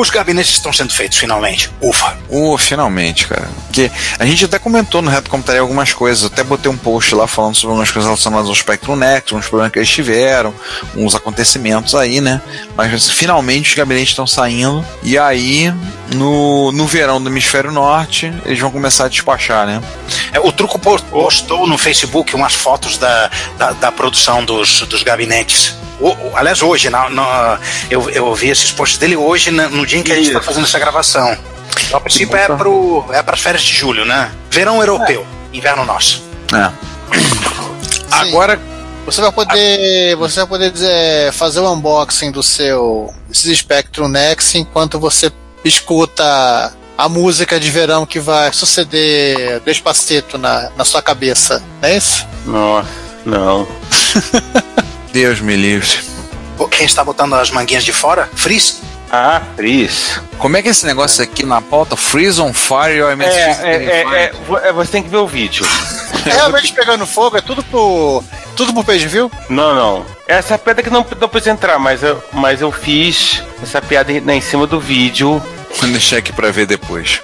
Os gabinetes estão sendo feitos finalmente. Ufa. Uh, finalmente, cara. Porque a gente até comentou no Reto Computaria algumas coisas, até botei um post lá falando sobre algumas coisas relacionadas ao Spectrum Next, uns problemas que eles tiveram, uns acontecimentos aí, né? Mas assim, finalmente os gabinetes estão saindo. E aí, no, no verão do hemisfério norte, eles vão começar a despachar, né? É, o Truco po- postou no Facebook umas fotos da, da, da produção dos, dos gabinetes. O- o- aliás, hoje, na, na- eu, eu vi esses posts dele hoje, na- no dia em que a gente está fazendo essa gravação. Então, a princípio é para é as férias de julho, né? Verão europeu, inverno nosso. É. Agora, Você vai poder, você vai poder dizer, fazer o unboxing do seu Spectrum Nex enquanto você escuta a música de verão que vai suceder Despacito na, na sua cabeça, não é isso? Nossa, não. Deus me livre. Quem está botando as manguinhas de fora? Frizz? Ah, Frizz. Como é que é esse negócio aqui na pauta? Freeze on Fire ou É, MSX? é, é, é, vo- é, você tem que ver o vídeo. É realmente pegando fogo, é tudo pro. Tudo pro page view? Não, não. Essa piada que não, não precisa entrar, mas eu, mas eu fiz essa piada em, em cima do vídeo. Vou deixar aqui pra ver depois.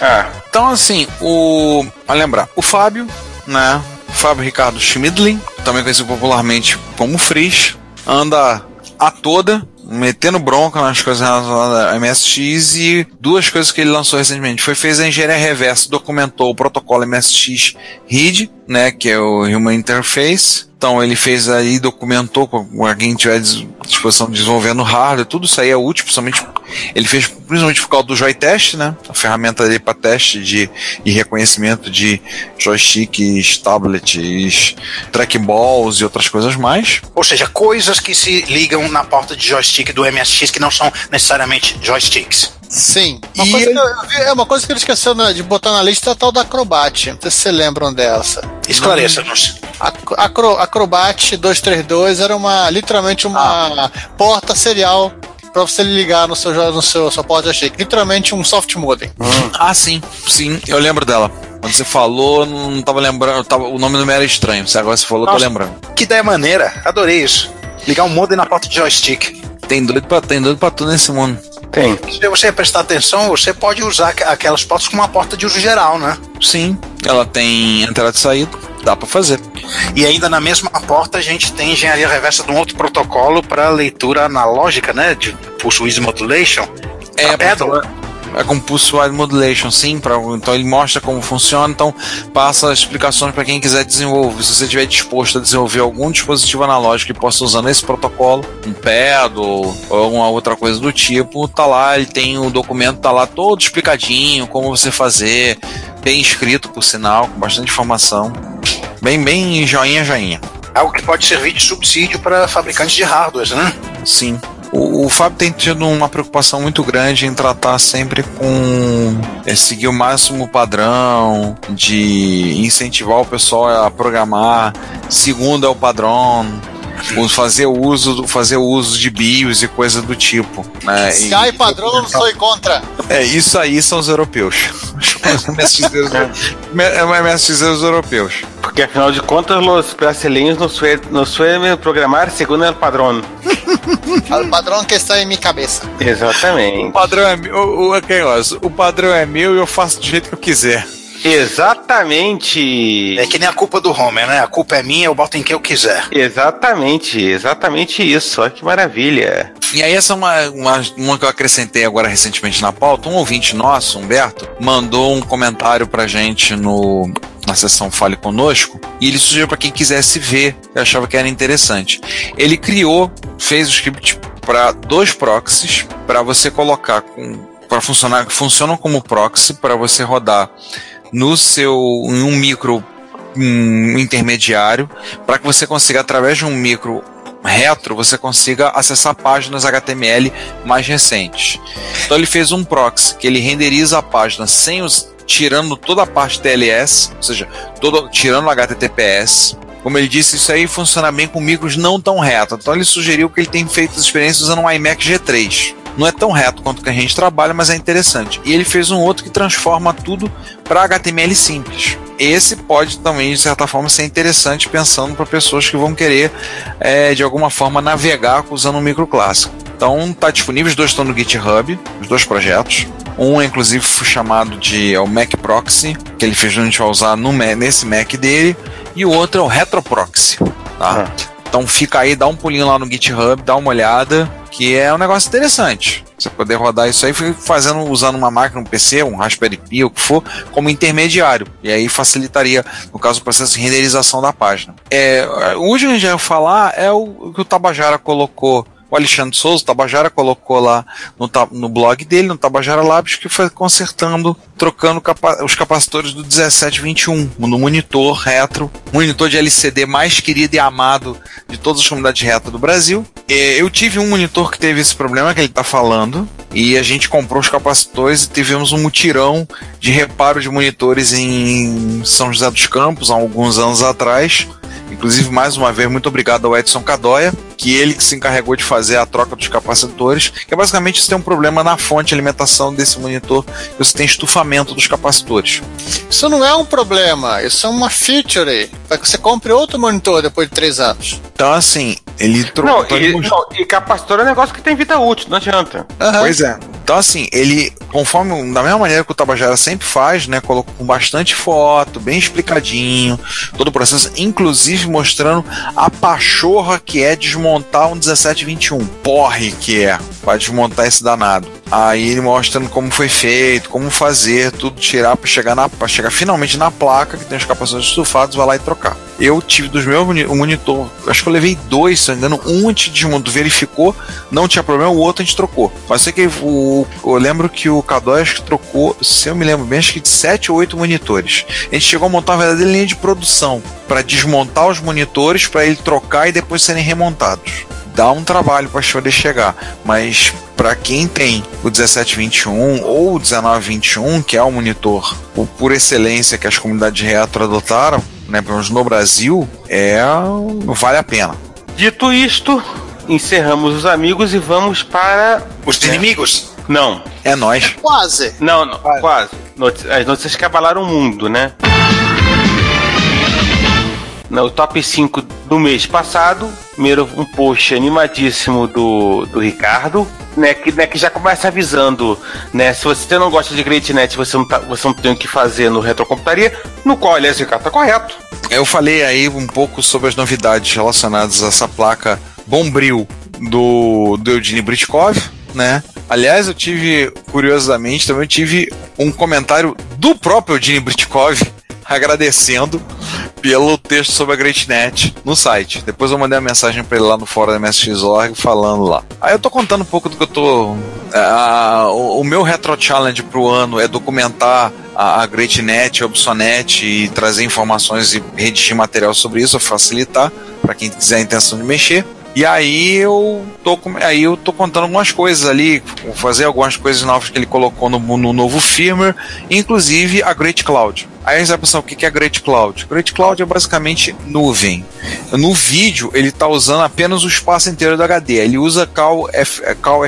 Ah, Então, assim, o. Pra lembrar, o Fábio, né? Fábio Ricardo Schmidlin, também conhecido popularmente como Frisch, anda a toda, metendo bronca nas coisas relacionadas a MSX e duas coisas que ele lançou recentemente. Foi fez a engenharia reversa, documentou o protocolo MSX RID, né, que é o Human Interface. Então ele fez aí, documentou com quem tiver dis- disposição de desenvolvendo hardware, tudo isso aí é útil, principalmente ele fez principalmente por causa do Joytest, né? A ferramenta dele para teste de, e reconhecimento de joysticks, tablets, trackballs e outras coisas mais. Ou seja, coisas que se ligam na porta de joystick do MSX que não são necessariamente joysticks. Sim. Uma E coisa ele- que eu- eu vi- é uma coisa que ele esqueceu né, de botar na lista é a tal da Acrobat. Não sei se vocês lembram dessa. Esclareça-nos. Ac- Acro, Acrobat 232 era uma literalmente uma porta serial para você ligar no seu no seu sua porta joystick. Literalmente um soft modem. Ah, sim, sim, eu lembro dela. Quando você falou, não tava lembrando, tava, o nome não me era estranho. Se agora você falou, eu tô Nossa. lembrando. Que ideia maneira. Adorei isso. Ligar um modem na porta de joystick. Tem doido pra, tem doido pra tudo nesse mundo. Tem. Se você prestar atenção, você pode usar aqu- aquelas portas como uma porta de uso geral, né? Sim, ela tem entrada e saída, dá pra fazer. E ainda na mesma porta a gente tem engenharia reversa de um outro protocolo para leitura analógica, né? De pulse width modulation. É, A pedal. É com Pulse Wide Modulation, sim. Pra, então ele mostra como funciona, então passa explicações para quem quiser desenvolver. Se você estiver disposto a desenvolver algum dispositivo analógico que possa usar esse protocolo, um pad ou, ou alguma outra coisa do tipo, tá lá, ele tem o documento, tá lá todo explicadinho, como você fazer, bem escrito por sinal, com bastante informação. Bem, bem joinha, joinha. Algo que pode servir de subsídio para fabricantes de hardware, né? Sim. O, o Fábio tem tido uma preocupação muito grande em tratar sempre com é, seguir o máximo padrão, de incentivar o pessoal a programar, segundo é o padrão, fazer o uso, do- fazer o uso de BIOS e coisa do tipo. Né? Se E- há padrão, eu não sou contra. é, isso aí são os europeus. Os MSXeiros é MSXeiros europeus. Porque afinal de contas, os brasileiros não suelen programar segundo o padrão. O padrão que está em minha cabeça. O Exatamente. padrão é meu, o, o, o padrão é meu e eu faço do jeito que eu quiser. Exatamente. É que nem a culpa do Homer, né? A culpa é minha, eu boto em quem eu quiser. Exatamente, exatamente isso. Olha que maravilha. E aí, essa é uma, uma, uma que eu acrescentei agora recentemente na pauta. Um ouvinte nosso, Humberto, mandou um comentário pra gente no, na sessão Fale Conosco e ele sugeriu para quem quisesse ver, eu achava que era interessante. Ele criou, fez o script para dois proxies para você colocar para funcionar, funcionam como proxy para você rodar no seu em um micro um intermediário para que você consiga através de um micro retro você consiga acessar páginas HTML mais recentes. Então ele fez um proxy que ele renderiza a página sem os tirando toda a parte TLS, ou seja, todo, tirando o HTTPS. Como ele disse, isso aí funciona bem com micros não tão retos. Então ele sugeriu que ele tem feito as experiências usando um iMac G3. Não é tão reto quanto que a gente trabalha, mas é interessante. E ele fez um outro que transforma tudo para HTML simples. Esse pode também, de certa forma, ser interessante pensando para pessoas que vão querer, é, de alguma forma, navegar usando um micro clássico. Então, está disponível, os dois estão no GitHub, os dois projetos. Um, inclusive, foi chamado de é o Mac Proxy, que ele fez, a gente vai usar no, nesse Mac dele. E o outro é o RetroProxy. Tá? Então, fica aí, dá um pulinho lá no GitHub, dá uma olhada, que é um negócio interessante. Você poder rodar isso aí fazendo, usando uma máquina, um PC, um Raspberry Pi, o que for, como intermediário. E aí facilitaria, no caso, o processo de renderização da página. É, o último que a gente vai falar é o que o Tabajara colocou o Alexandre Souza, o Tabajara, colocou lá no, no blog dele, no Tabajara Labs, que foi consertando, trocando capa os capacitores do 1721 no monitor retro, monitor de LCD mais querido e amado de todas as comunidades retro do Brasil. Eu tive um monitor que teve esse problema que ele está falando, e a gente comprou os capacitores e tivemos um mutirão de reparo de monitores em São José dos Campos há alguns anos atrás. Inclusive, mais uma vez, muito obrigado ao Edson Cadóia, que ele que se encarregou de fazer a troca dos capacitores, que é basicamente você tem um problema na fonte de alimentação desse monitor, que você tem estufamento dos capacitores. Isso não é um problema, isso é uma feature, para que você compre outro monitor depois de três anos. Então, assim, ele trocou. Não, e, não, e capacitor é um negócio que tem vida útil, não adianta. Uhum. Pois é. Então, assim, ele, conforme, da mesma maneira que o Tabajara sempre faz, né, colocou com bastante foto, bem explicadinho, todo o processo, inclusive mostrando a pachorra que é desmontar um 1721. Porre que é, para desmontar esse danado. Aí ele mostrando como foi feito, como fazer, tudo tirar para chegar na para chegar finalmente na placa que tem os capacitores estufados, vai lá e trocar. Eu tive dos meus monitor, acho que eu levei dois, se não engano, um a gente desmontou, verificou, não tinha problema, o outro a gente trocou. Mas sei que o, eu lembro que o K2 acho que trocou, se eu me lembro bem, acho que de 7 ou 8 monitores. A gente chegou a montar uma verdadeira linha de produção para desmontar os monitores, para ele trocar e depois serem remontados dá um trabalho para poder chegar, mas para quem tem o 1721 ou o 1921, que é o monitor por excelência que as comunidades retro adotaram, né, pelo menos no Brasil, é vale a pena. Dito isto, encerramos os amigos e vamos para os é. inimigos. Não. É nós. Quase. Não, não quase. quase. As notícias que abalaram o mundo, né? No top 5 do mês passado. Primeiro, um post animadíssimo do, do Ricardo, né que, né, que já começa avisando, né? Se você não gosta de GreatNet, você não, tá, você não tem o que fazer no Retrocomputaria, no qual, aliás, o Ricardo tá correto. Eu falei aí um pouco sobre as novidades relacionadas a essa placa Bombril do, do Eugene Britkov, né? Aliás, eu tive, curiosamente, também tive um comentário do próprio Eugene Britkov agradecendo pelo texto sobre a GreatNet no site. Depois eu mandei uma mensagem para ele lá no fórum da MSX.org falando lá. Aí eu tô contando um pouco do que eu tô. Uh, o, o, meu Retro Challenge pro ano é documentar a, a GreatNet, a Obsonet e trazer informações e redigir material sobre isso, facilitar para quem quiser a intenção de mexer. E aí eu tô, aí eu tô contando algumas coisas ali, fazer algumas coisas novas que ele colocou no, no novo firmware, inclusive a Great Cloud. Aí gente vai pensar o que é Great Cloud. Great Cloud é basicamente nuvem. No vídeo ele está usando apenas o espaço inteiro do HD. Ele usa Cal, F, Cal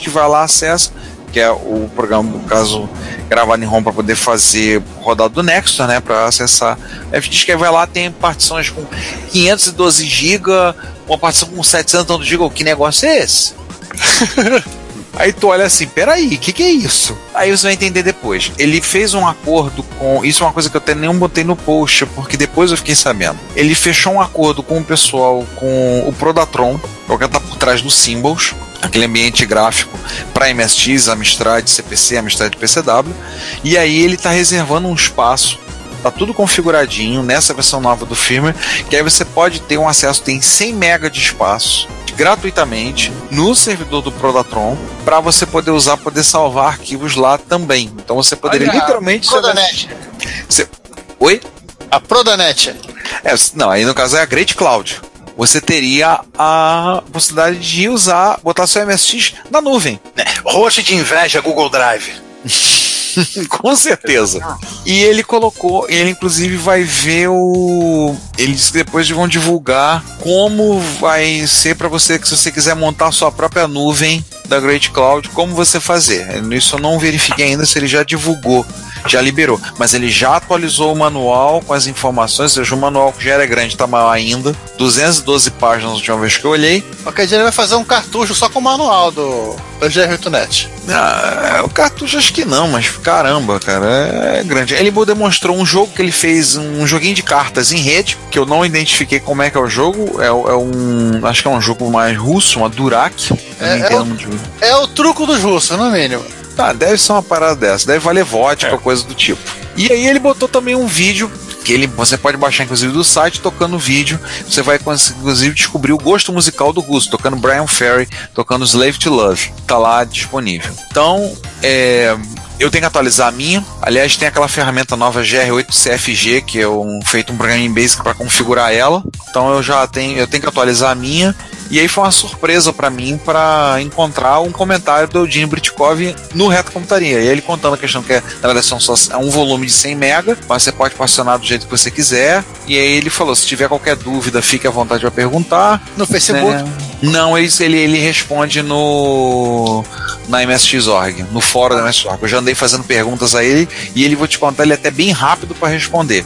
que vai lá acessa que é o programa, no caso, gravado em ROM para poder fazer rodado do Nexus, né, para acessar FDisk, aí vai lá, tem partições com 512 GB, uma partição com 700 GB, que negócio é esse? Aí tu olha assim, peraí, o que, que é isso? Aí você vai entender depois. Ele fez um acordo com. Isso é uma coisa que eu até nem botei no post, porque depois eu fiquei sabendo. Ele fechou um acordo com o pessoal, com o Prodatron, que é o que tá por trás do Symbols, aquele ambiente gráfico para MSX, Amstrad, CPC, Amstrad PCW. E aí ele está reservando um espaço tá tudo configuradinho nessa versão nova do firmware, que aí você pode ter um acesso, tem 100 MB de espaço gratuitamente no servidor do Prodatron para você poder usar, poder salvar arquivos lá também. Então você poderia Olha, literalmente. Prodanet. Você... Oi? A Prodanet. É, não, aí no caso é a Great Cloud. Você teria a possibilidade de usar, botar seu MSX na nuvem. É, roxo de inveja Google Drive. Com certeza. E ele colocou, ele inclusive vai ver o. Ele disse que depois vão divulgar como vai ser para você, que se você quiser montar sua própria nuvem da Great Cloud, como você fazer. Isso eu não verifiquei ainda se ele já divulgou já liberou. Mas ele já atualizou o manual com as informações, ou seja, o manual que já era grande, está maior ainda. 212 páginas na última vez que eu olhei. Qualquer dia ele vai fazer um cartucho só com o manual do, do G8net. Ah, o cartucho acho que não, mas caramba, cara, é grande. Ele demonstrou um jogo que ele fez, um joguinho de cartas em rede, que eu não identifiquei como é que é o jogo. É, é um. Acho que é um jogo mais russo, uma Durak. É, é, o, é o truco dos russos, no mínimo. Tá, deve ser uma parada dessa, deve valer vodka, é. coisa do tipo. E aí ele botou também um vídeo que ele você pode baixar inclusive do site tocando vídeo. Você vai inclusive descobrir o gosto musical do Russo, tocando Brian Ferry, tocando Slave to Love. Tá lá disponível. Então, é, eu tenho que atualizar a minha. Aliás, tem aquela ferramenta nova GR8CFG, que é um, feito um programa em Basic para configurar ela. Então eu já tenho, eu tenho que atualizar a minha. E aí foi uma surpresa para mim para encontrar um comentário do Eugene Britkov no Reto Computaria. E ele contando a questão que é, são só, é um volume de 100 mega, mas você pode posicionar do jeito que você quiser. E aí ele falou, se tiver qualquer dúvida, fique à vontade para perguntar. No Facebook? Né? Não, ele, ele, ele responde no na MSX.org, no fórum da MSX.org. Eu já andei fazendo perguntas a ele e ele, vou te contar, ele é até bem rápido para responder.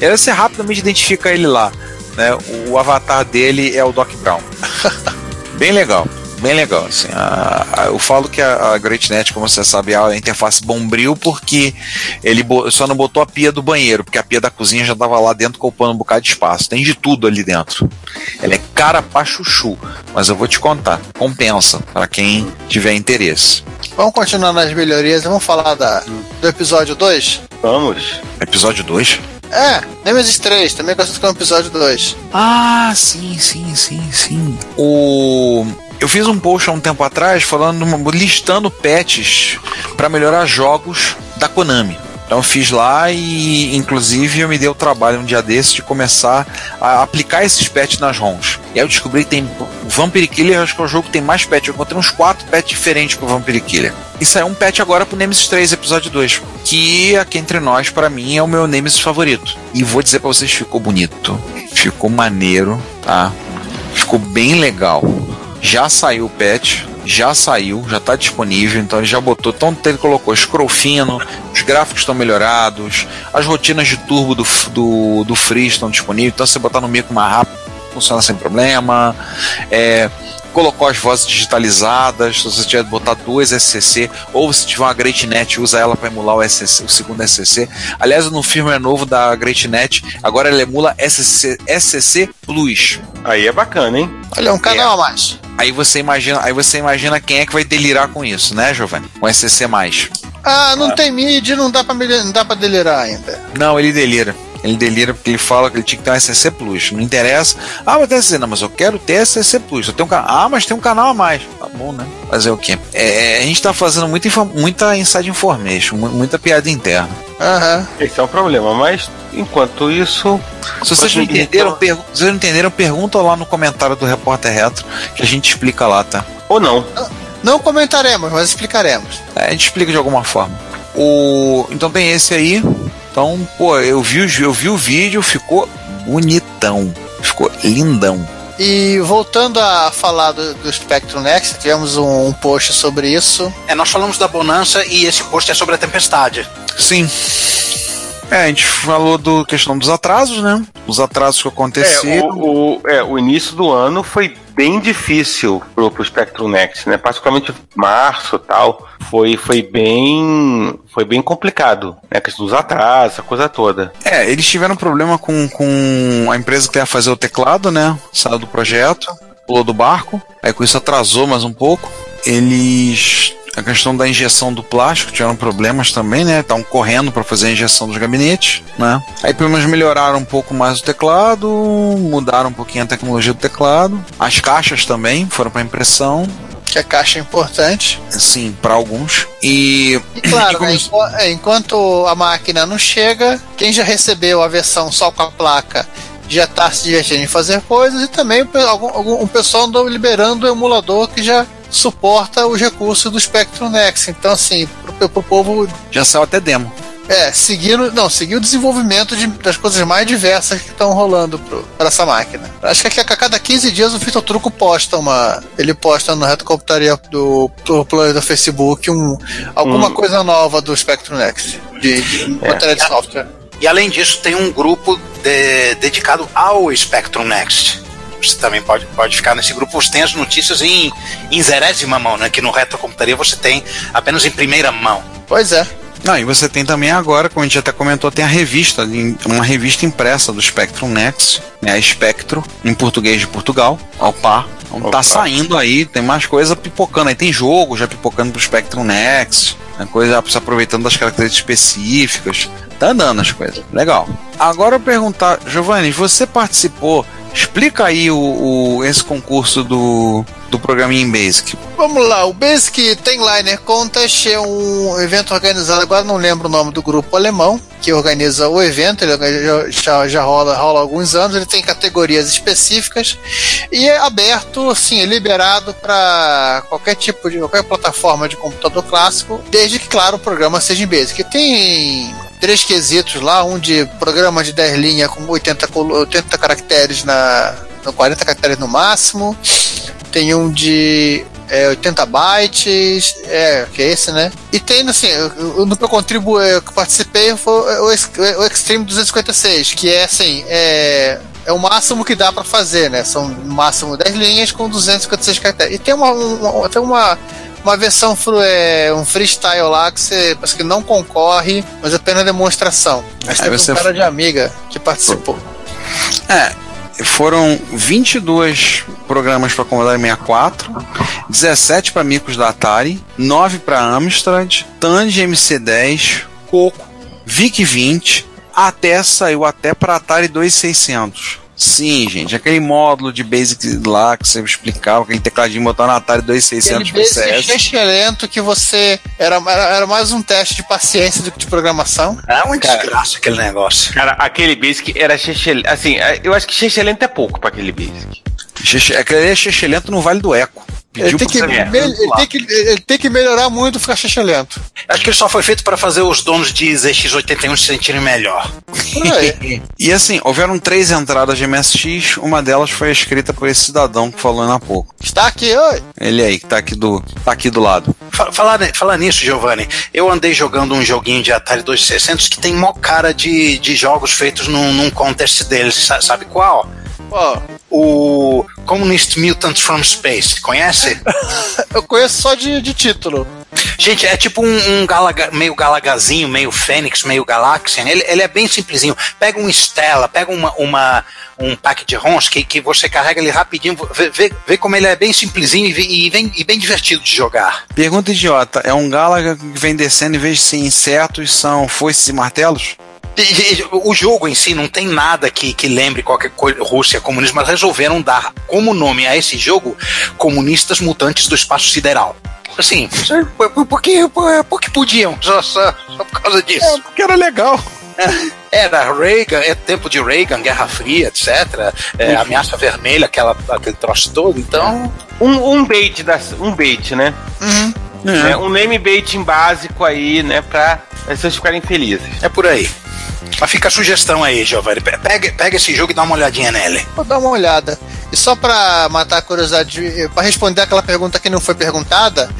E aí você rapidamente identifica ele lá. Né? O avatar dele é o Doc Brown. bem legal bem legal. Assim, a, a, eu falo que a, a GreatNet, como você sabe, é a interface bombril porque ele só não botou a pia do banheiro, porque a pia da cozinha já estava lá dentro ocupando um bocado de espaço. Tem de tudo ali dentro. Ela é cara pra chuchu, mas eu vou te contar. Compensa para quem tiver interesse. Vamos continuar nas melhorias, vamos falar da, do episódio 2? Vamos. Episódio 2? É, Nemesis 3, também conhecido como episódio 2. Ah, sim, sim, sim, sim. O. Eu fiz um post há um tempo atrás falando, listando patches para melhorar jogos da Konami. Então fiz lá e, inclusive, eu me dei o trabalho um dia desses de começar a aplicar esses patches nas ROMs. E aí eu descobri que tem Vampire Killer, acho que é o jogo que tem mais patches. Eu encontrei uns 4 patches diferentes pro Vampire Killer. E saiu um patch agora pro Nemesis 3, episódio 2. Que aqui entre nós, para mim, é o meu Nemesis favorito. E vou dizer para vocês, ficou bonito. Ficou maneiro, tá? Ficou bem legal. Já saiu o patch, já saiu, já está disponível, então ele já botou, então ele colocou scroll fino, os gráficos estão melhorados, as rotinas de turbo do, do, do Free estão disponíveis, então você botar no micro mais rápido, funciona sem problema. É, colocou as vozes digitalizadas, se você tiver botar duas SCC, ou se tiver uma GreatNet, usa ela para emular o, SCC, o segundo SCC. Aliás, no firmware novo da GreatNet, agora ela emula SCC, SCC Plus. Aí é bacana, hein? Olha, um canal é. a mais. Aí você imagina, aí você imagina quem é que vai delirar com isso, né, Giovanni? Com SCC Ah, não ah. tem mídia, não dá para não dá para delirar ainda. Não, ele delira. Ele delira porque ele fala que ele tinha que ter um SCC Plus. Não interessa. Ah, mas tem SCC. Não, mas eu quero ter SCC Plus. Eu tenho um can... Ah, mas tem um canal a mais. Tá bom, né? Fazer o quê? É, a gente tá fazendo muita, muita inside information, muita piada interna. Uhum. Esse é o problema, mas enquanto isso. Se vocês não entenderam, per... Se vocês não entenderam, pergunta lá no comentário do Repórter Retro que a gente explica lá, tá? Ou não. Não comentaremos, mas explicaremos. É, a gente explica de alguma forma. O... Então tem esse aí. Então, pô, eu vi, eu vi o vídeo, ficou bonitão. Ficou lindão. E voltando a falar do, do Spectrum Next, tivemos um, um, post sobre isso. É, nós falamos da bonança e esse post é sobre a tempestade. Sim. É, a gente falou do questão dos atrasos, né? Os atrasos que aconteceram. É, o, o, é, o início do ano foi bem difícil pro, pro Spectrum Next, né? Particularmente março tal, foi, foi bem foi bem complicado, né? A questão dos atrasos, a coisa toda. É, eles tiveram problema com, com a empresa que ia fazer o teclado, né? Saiu do projeto, pulou do barco, aí com isso atrasou mais um pouco. Eles a questão da injeção do plástico tiveram problemas também, né? Estavam correndo para fazer a injeção dos gabinetes, né? Aí pelo menos melhoraram um pouco mais o teclado, mudaram um pouquinho a tecnologia do teclado. As caixas também foram para impressão. Que a caixa é importante. Sim, para alguns. E, e claro, e como... né, enquanto a máquina não chega, quem já recebeu a versão só com a placa já está se divertindo em fazer coisas e também algum, algum, um pessoal andou liberando o emulador que já suporta os recursos do Spectrum Next. Então, assim, pro, pro povo. Já saiu até demo. É, seguindo, não, seguir o desenvolvimento de, das coisas mais diversas que estão rolando para essa máquina. Acho que a cada 15 dias o Vitor Truco posta uma. Ele posta no reto computaria do, do do Facebook um, alguma hum. coisa nova do Spectrum Next, de, de é. matéria de software. E além disso, tem um grupo de, dedicado ao Spectrum Next você também pode, pode ficar nesse grupo. Você tem as notícias em, em zerésima mão, né? Que no Retrocomputaria você tem apenas em primeira mão. Pois é. Não, e você tem também agora, como a gente até comentou, tem a revista, uma revista impressa do Spectrum Next, né, a Spectro, em português de Portugal, ao par. Então Opa. tá saindo aí, tem mais coisa pipocando aí. Tem jogo já pipocando pro Spectrum Next, né, coisa se aproveitando das características específicas. Tá andando as coisas. Legal. Agora eu perguntar, Giovanni, você participou? Explica aí o, o- esse concurso do, do programinha em Basic. Vamos lá, o Basic Tem Liner Contest é um evento organizado, agora não lembro o nome do grupo alemão, que organiza o evento, ele já, já rola, rola há alguns anos, ele tem categorias específicas e é aberto, assim, é liberado para qualquer tipo de, qualquer plataforma de computador clássico, desde que, claro, o programa seja em Basic. Tem três quesitos lá, um de programa de 10 linhas com 80, colo- 80 caracteres na, no 40 caracteres no máximo, tem um de é, 80 bytes, é, que é esse, né? E tem, assim, no que eu contribuí, eu que participei foi o, o Extreme 256, que é assim, é, é o máximo que dá pra fazer, né? São no máximo 10 linhas com 256 caracteres. E tem uma, uma, tem uma, uma versão, é, um freestyle lá que você parece que não concorre, mas é apenas demonstração. Mas Aí teve um cara de amiga que participou. É, foram 22 programas para Commodore 64, 17 para micros da Atari, 9 para Amstrad, Tandy MC10, Coco, VIC-20, até saiu até para Atari 2600. Sim, gente, aquele módulo de Basic lá que você explicava, aquele tecladinho botar na Atari 2600 Aquele basic PCS. excelente que você. Era, era, era mais um teste de paciência do que de programação. É uma desgraça aquele negócio. Cara, aquele Basic era xexelento. Assim, eu acho que xexelento é pouco pra aquele Basic. Aquele é xexelento no Vale do Eco. Ele tem, que, ele, tem que, ele tem que melhorar muito ficar lento. Acho que ele só foi feito para fazer os donos de ZX81 se sentirem melhor. E assim, houveram três entradas de MSX, uma delas foi escrita por esse cidadão que falou há pouco. Está aqui, oi. Ele aí, que tá aqui do, tá aqui do lado. Fa- Falar, falar nisso, Giovanni, eu andei jogando um joguinho de Atari 2600 que tem mó cara de, de jogos feitos num, num contest deles. Sa- Sabe qual? Ó, O Communist Mutant from Space. Conhece? eu conheço só de, de título. Gente, é tipo um, um galaga- meio galagazinho, meio Fênix, meio Galaxian. Ele, ele é bem simplesinho. Pega um Stella, pega uma, uma- um pack de ROMs que, que você carrega ele rapidinho, vê, vê, vê como ele é bem simplesinho e, e bem, e bem divertido de jogar. Pergunta idiota: é um Galaga que vem descendo em vez de ser insetos, são foices e martelos? O jogo em si não tem nada que, que lembre qualquer coisa Rússia comunista, mas resolveram dar como nome a esse jogo Comunistas Mutantes do Espaço Sideral. Assim, por- por- porque, por- porque podiam, só, só, só por causa disso. porque era legal. Era Reagan, é tempo de Reagan, Guerra Fria, etc. É, ameaça vermelha, aquela, aquele troço todo. Então, Um, um bait das, um bait, né? Né, Um name baiting básico aí, né? Pra as pessoas ficarem felizes. é por aí. Mas fica a sugestão aí, Giovanni. Pe- Pega, pega esse jogo e dá uma olhadinha nele. Vou dar uma olhada. E só pra matar a curiosidade, pra responder aquela pergunta que não foi perguntada,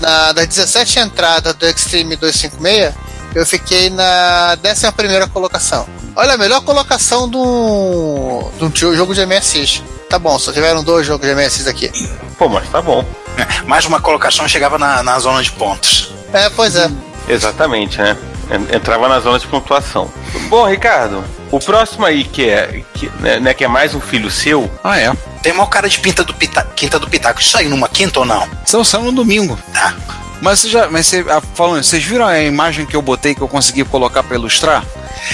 na, das 17 entradas do Extreme 256, eu fiquei na 11 colocação. Olha, a melhor colocação do, do jogo de MSX. Tá bom, só tiveram dois jogos de MSX aqui. Pô, mas tá bom. Mais uma colocação chegava na, na zona de pontos. É, pois é. Exatamente, né? En- Entrava na zona de pontuação. Bom, Ricardo, o próximo aí que é, que, né, né, que é mais um filho seu, Ah, é. Tem uma cara de pinta do pita, quinta do Pitaco. Isso aí numa quinta ou não? São saiu no domingo. Tá. Mas você já. Mas você, ah, falando, vocês viram a imagem que eu botei que eu consegui colocar pra ilustrar?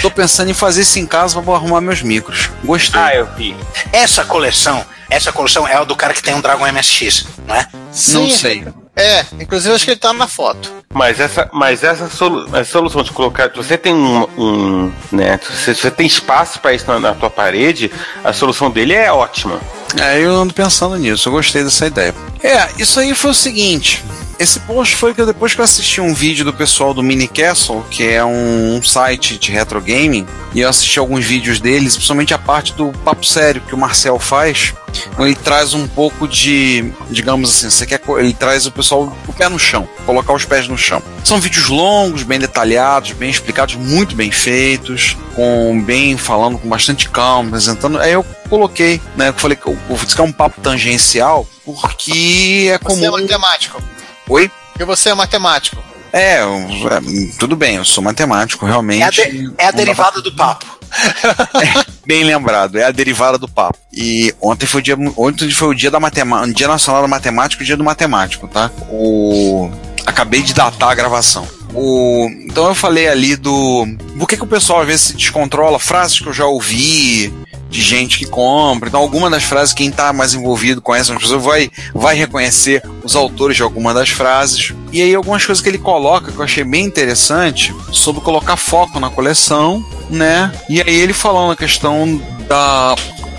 Tô pensando em fazer isso em casa pra arrumar meus micros. Gostei. Ah, eu vi. Essa coleção, essa coleção é a do cara que tem um Dragon MSX, não é? Não Sim. sei. É, inclusive acho que ele tá na foto. Mas essa, mas essa, solu essa solução de colocar, se você tem um, um né, se você, você tem espaço para isso na, na tua parede, a solução dele é ótima. É, eu ando pensando nisso, eu gostei dessa ideia. É, isso aí foi o seguinte. Esse post foi que eu, depois que eu assisti um vídeo do pessoal do Mini Castle, que é um site de retro gaming, e eu assisti alguns vídeos deles, principalmente a parte do papo sério que o Marcel faz, ele traz um pouco de, digamos assim, você quer, ele traz o pessoal o pé no chão, colocar os pés no chão. São vídeos longos, bem detalhados, bem explicados, muito bem feitos, com bem falando com bastante calma, apresentando. Aí eu coloquei, né, eu falei que eu vou dizer que é um papo tangencial, porque é Você é comum. matemático. Oi? E você é matemático. É, é, tudo bem, eu sou matemático, É a, realmente. de- é a derivada do papo. Bem lembrado, é a derivada do papo. E ontem foi o dia, ontem foi o dia da matemática, dia nacional da matemática, o dia do matemático, tá? O acabei de datar a gravação. O, então eu falei ali do. Por que, que o pessoal às vezes se descontrola? Frases que eu já ouvi de gente que compra. Então, alguma das frases, quem está mais envolvido conhece as pessoas, vai, vai reconhecer os autores de alguma das frases. E aí, algumas coisas que ele coloca que eu achei bem interessante sobre colocar foco na coleção, né? E aí, ele falando a questão da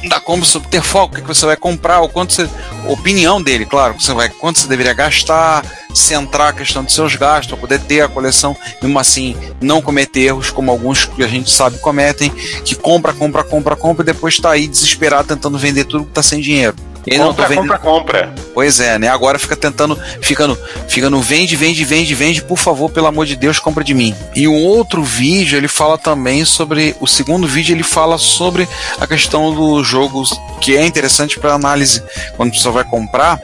da como ter foco, o que você vai comprar, o quanto você. Opinião dele, claro, você vai, quanto você deveria gastar, centrar a questão dos seus gastos, para poder ter a coleção, mesmo assim, não cometer erros como alguns que a gente sabe cometem, que compra, compra, compra, compra e depois está aí desesperado tentando vender tudo que está sem dinheiro. Ele compra, não, vendendo... compra, compra. Pois é, né? Agora fica tentando, fica no, fica no vende, vende, vende, vende, por favor, pelo amor de Deus, compra de mim. E um outro vídeo, ele fala também sobre, o segundo vídeo, ele fala sobre a questão dos jogos, que é interessante para análise, quando a pessoa vai comprar,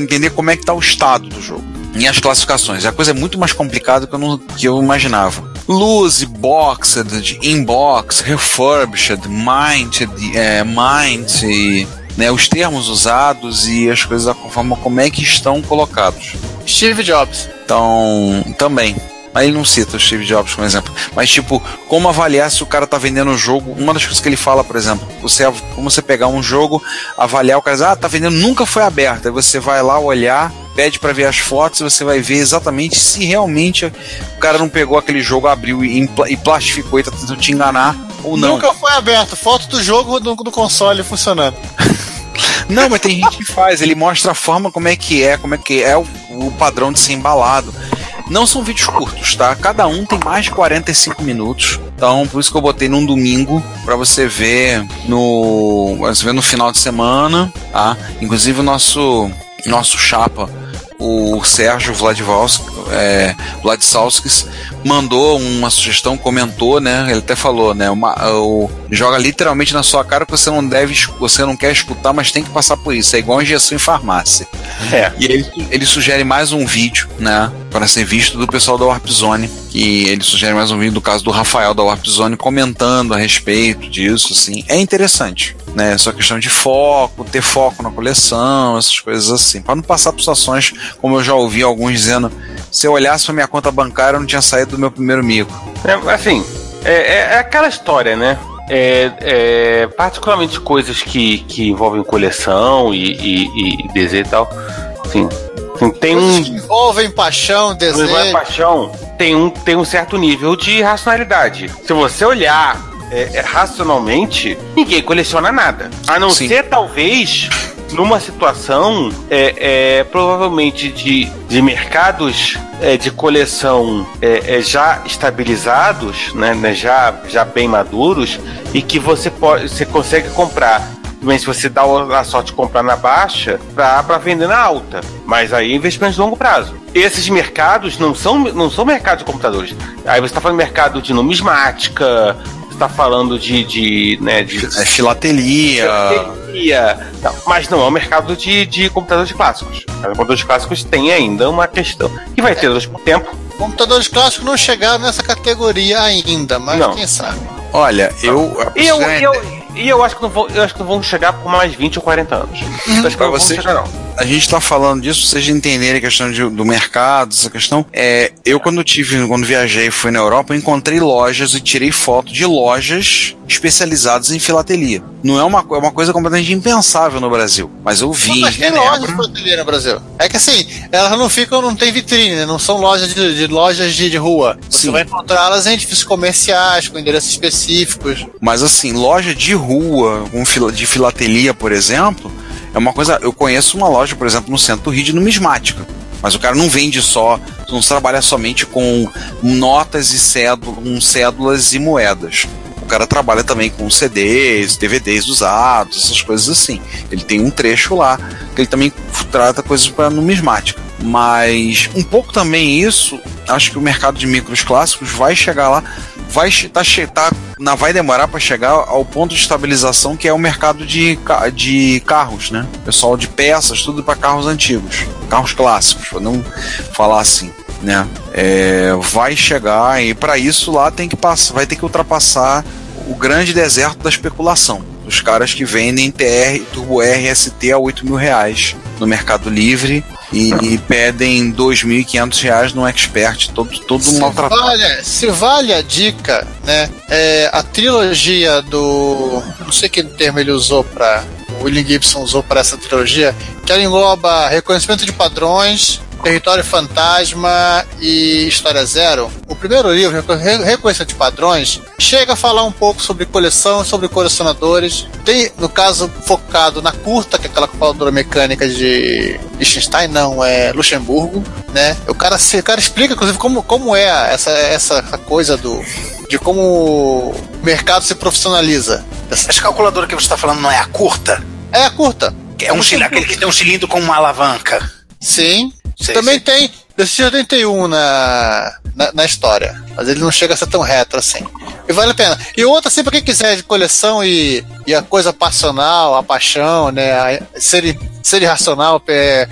entender como é que tá o estado do jogo. E as classificações. A coisa é muito mais complicada do que eu, não, que eu imaginava. Loose, boxed, inbox, refurbished, minted, é, mint, e né, os termos usados e as coisas da forma como é que estão colocados. Steve Jobs. Então, também. Aí ele não cita o Steve Jobs como exemplo. Mas, tipo, como avaliar se o cara tá vendendo o jogo? Uma das coisas que ele fala, por exemplo, você, como você pegar um jogo, avaliar o cara ah, tá vendendo, nunca foi aberto. Aí você vai lá olhar, pede para ver as fotos e você vai ver exatamente se realmente o cara não pegou aquele jogo, abriu e, e plastificou e tá tentando te enganar ou não. Nunca foi aberto. Foto do jogo do, do console funcionando. Não, mas tem gente que faz, ele mostra a forma como é que é, como é que é o, o padrão de ser embalado. Não são vídeos curtos, tá? Cada um tem mais de 45 minutos. Então, por isso que eu botei num domingo para você ver no, você ver no final de semana, tá? Inclusive o nosso nosso chapa o Sérgio Vladivals, é, Vladislavskis mandou uma sugestão, comentou, né? Ele até falou, né? Uma, o, joga literalmente na sua cara que você não deve, você não quer escutar, mas tem que passar por isso. É igual injeção em farmácia. É. E ele, ele sugere mais um vídeo, né? Para ser visto do pessoal da Warp Zone. E ele sugere mais um vídeo do caso do Rafael da Warp Zone comentando a respeito disso, assim. É interessante, né? Só questão de foco, ter foco na coleção, essas coisas assim. Para não passar por situações como eu já ouvi alguns dizendo, se eu olhasse para minha conta bancária, eu não tinha saído do meu primeiro mico. É, assim, é, é, é aquela história, né? É, é, particularmente coisas que, que envolvem coleção e, e, e desejo e tal. Assim, assim, tem um. Que envolvem paixão, desejo. Envolvem paixão, tem um, tem um certo nível de racionalidade. Se você olhar é, é racionalmente, ninguém coleciona nada. A não Sim. ser, talvez, numa situação é, é, provavelmente de, de mercados é, de coleção é, é, já estabilizados, né, né, já, já bem maduros, e que você, pode, você consegue comprar se você dá a sorte de comprar na baixa para vender na alta. Mas aí é investimento de longo prazo. Esses mercados não são, não são mercados de computadores. Aí você está falando mercado de numismática, está falando de, de, né, de é filatelia. filatelia. Não, mas não é o mercado de, de computadores clássicos. Os computadores clássicos tem ainda uma questão que vai ter durante muito tempo. Computadores clássicos não chegaram nessa categoria ainda, mas não. quem sabe. Olha, eu. E eu, eu, e eu acho que não vão, eu acho que não vão chegar por mais 20 ou 40 anos. Uhum. Acho que não você, chegar, não. A gente está falando disso, vocês entenderem a questão de, do mercado, essa questão. É, eu, quando tive, quando viajei e fui na Europa, encontrei lojas e tirei foto de lojas especializadas em filatelia. Não é uma, é uma coisa completamente impensável no Brasil. Mas eu vi. Mas tem lojas de filatelia no Brasil. É que assim, elas não ficam, não tem vitrine, né? não são lojas de, de lojas de, de, rua. Você Sim. vai encontrá-las em edifícios comerciais, com endereços específicos. Mas assim, loja de rua, um fila, de filatelia, por exemplo, é uma coisa. Eu conheço uma loja, por exemplo, no centro do Rio de numismática. Mas o cara não vende só, não trabalha somente com notas e cédulas, cédulas e moedas. O cara trabalha também com CDs, DVDs usados, essas coisas assim. Ele tem um trecho lá que ele também trata coisas para numismática. Mas um pouco também isso, acho que o mercado de micros clássicos vai chegar lá vai, tá, tá, na, vai demorar para chegar ao ponto de estabilização que é o mercado de, de carros, né? Pessoal de peças, tudo para carros antigos, carros clássicos, para não falar assim. Né? É, vai chegar e para isso lá tem que passar, vai ter que ultrapassar o grande deserto da especulação. Os caras que vendem TR, Turbo R a 8 mil reais no Mercado Livre e, e pedem 2.500 reais no Expert, todo, todo Se maltratado. vale, se vale a dica, né? É, a trilogia do. Não sei que termo ele usou para. O William Gibson usou para essa trilogia, que ela engloba reconhecimento de padrões, Território Fantasma e História Zero. O primeiro livro, Re- Reconhecimento de Padrões, chega a falar um pouco sobre coleção, sobre colecionadores. Tem, no caso, focado na curta, que é aquela calculadora mecânica de Liechtenstein, não, é Luxemburgo, né? O cara, o cara explica, inclusive, como, como é essa, essa coisa do de como o mercado se profissionaliza. Essa calculadora que você está falando não é a curta? É a curta. É um cilindro, aquele que tem um cilindro com uma alavanca. Sim. Sei, Também sei. tem desse 81 na, na, na história. Mas ele não chega a ser tão retro assim. E vale a pena. E outra, assim, pra quem quiser de coleção e, e a coisa passional, a paixão, né? A, ser, ser irracional, é,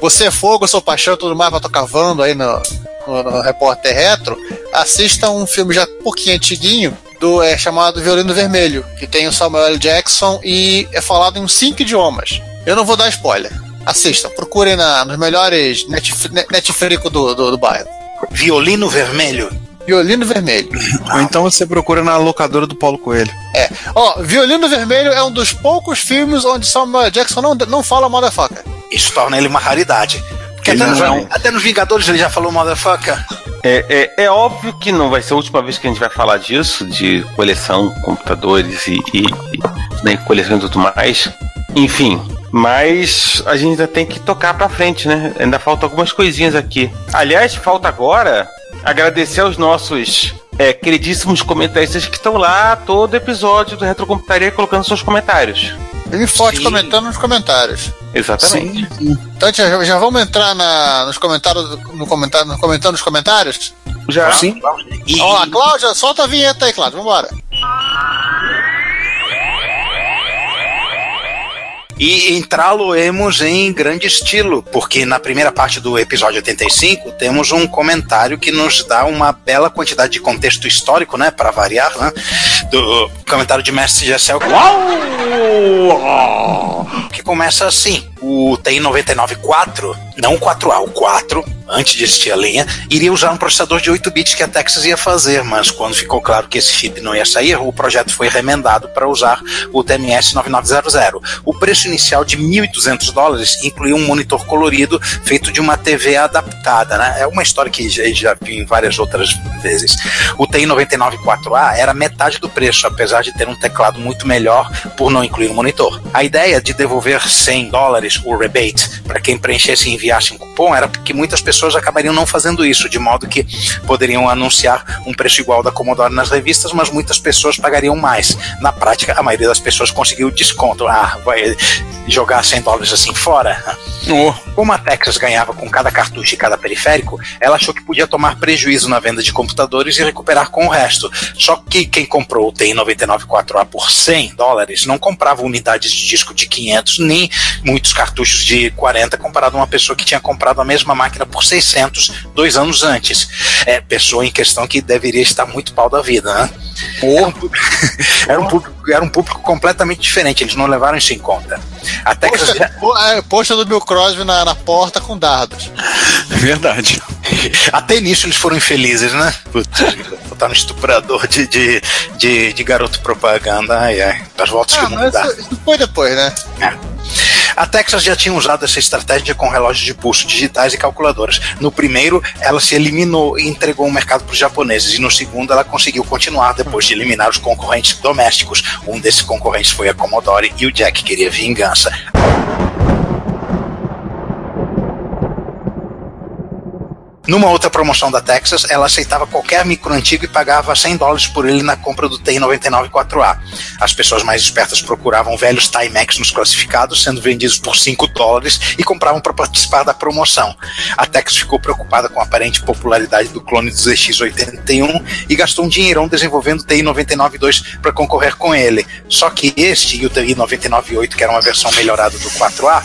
você é fogo, eu sou paixão, tudo mais, pra tô cavando aí no, no, no Repórter Retro, assista um filme já um pouquinho antiguinho, do, é, chamado Violino Vermelho, que tem o Samuel L. Jackson e é falado em uns cinco idiomas. Eu não vou dar spoiler. Assistam, procurem na, nos melhores Netf- net- Netflix do, do, do bairro. Violino vermelho. Violino Vermelho. Ou então você procura na locadora do Paulo Coelho. É. Ó, Violino Vermelho é um dos poucos filmes onde Samuel. Jackson não, não fala motherfucker. Isso torna ele uma raridade. Porque até nos, não- até nos Vingadores ele já falou motherfucker. É, é, é óbvio que não vai ser a última vez que a gente vai falar disso, de coleção, computadores e, e, e né, coleção e tudo mais. Enfim, mas a gente ainda tem que tocar pra frente, né? Ainda faltam algumas coisinhas aqui. Aliás, falta agora agradecer aos nossos é, queridíssimos comentaristas que estão lá todo episódio do Retrocomputaria colocando seus comentários. Bem forte Sim. comentando nos comentários. Exatamente. Então já, já vamos entrar na, nos comentários, no comentário, no comentando nos comentários? Já. Sim. E, Ó, Cláudia, solta a vinheta aí, Cláudia, vambora. E entrá-lo-emos em grande estilo, porque na primeira parte do episódio 85 temos um comentário que nos dá uma bela quantidade de contexto histórico, né, para variar, né, do comentário de Mestre Gessel, que começa assim: o TI 994, não o 4A, o 4, antes de existir a linha, iria usar um processador de 8 bits que a Texas ia fazer, mas quando ficou claro que esse chip não ia sair, o projeto foi remendado para usar o TMS 9900. O preço inicial de 1.200 dólares incluía um monitor colorido feito de uma TV adaptada, né? É uma história que já, já vi em várias outras vezes. O TI 994A era metade do preço, apesar de ter um teclado muito melhor por não incluir um monitor. A ideia de devolver 100 dólares, o rebate, para quem preenchesse e enviasse um cupom, era porque muitas pessoas acabariam não fazendo isso, de modo que poderiam anunciar um preço igual da Commodore nas revistas, mas muitas pessoas pagariam mais. Na prática, a maioria das pessoas conseguiu desconto. Ah, vai jogar 100 dólares assim fora? Como a Texas ganhava com cada cartucho e cada periférico, ela achou que podia tomar prejuízo na venda de computadores e recuperar com o resto. Só que quem comprou o TI 994A por 100 dólares não comprava unidades de disco de 500 nem muitos cartuchos de 40 comparado a uma pessoa que tinha comprado a mesma máquina por 600 dois anos antes. É, pessoa em questão que deveria estar muito pau da vida, né? Era um público- era, um público, era um público completamente diferente, eles não levaram isso em conta. A Texas Poxa, po- é, poxa do Bill Crosby na, na porta com dardos. Verdade. Até nisso eles foram infelizes, né? Putz, botaram um estuprador de, de, de, de garoto propaganda. Ai, ai. Das voltas que Ah, não mas dá. isso, isso foi depois, né? A Texas já tinha usado essa estratégia com relógios de pulso digitais e calculadoras. No primeiro, ela se eliminou e entregou o mercado para os japoneses. E no segundo, ela conseguiu continuar depois de eliminar os concorrentes domésticos. Um desses concorrentes foi a Commodore e o Jack queria vingança. Numa outra promoção da Texas, ela aceitava qualquer micro antigo e pagava 100 dólares por ele na compra do TI-99 4A. As pessoas mais espertas procuravam velhos Timex nos classificados, sendo vendidos por 5 dólares, e compravam para participar da promoção. A Texas ficou preocupada com a aparente popularidade do clone do ZX81 e gastou um dinheirão desenvolvendo o TI-99-2 para concorrer com ele. Só que este e o TI-99-8, que era uma versão melhorada do 4A,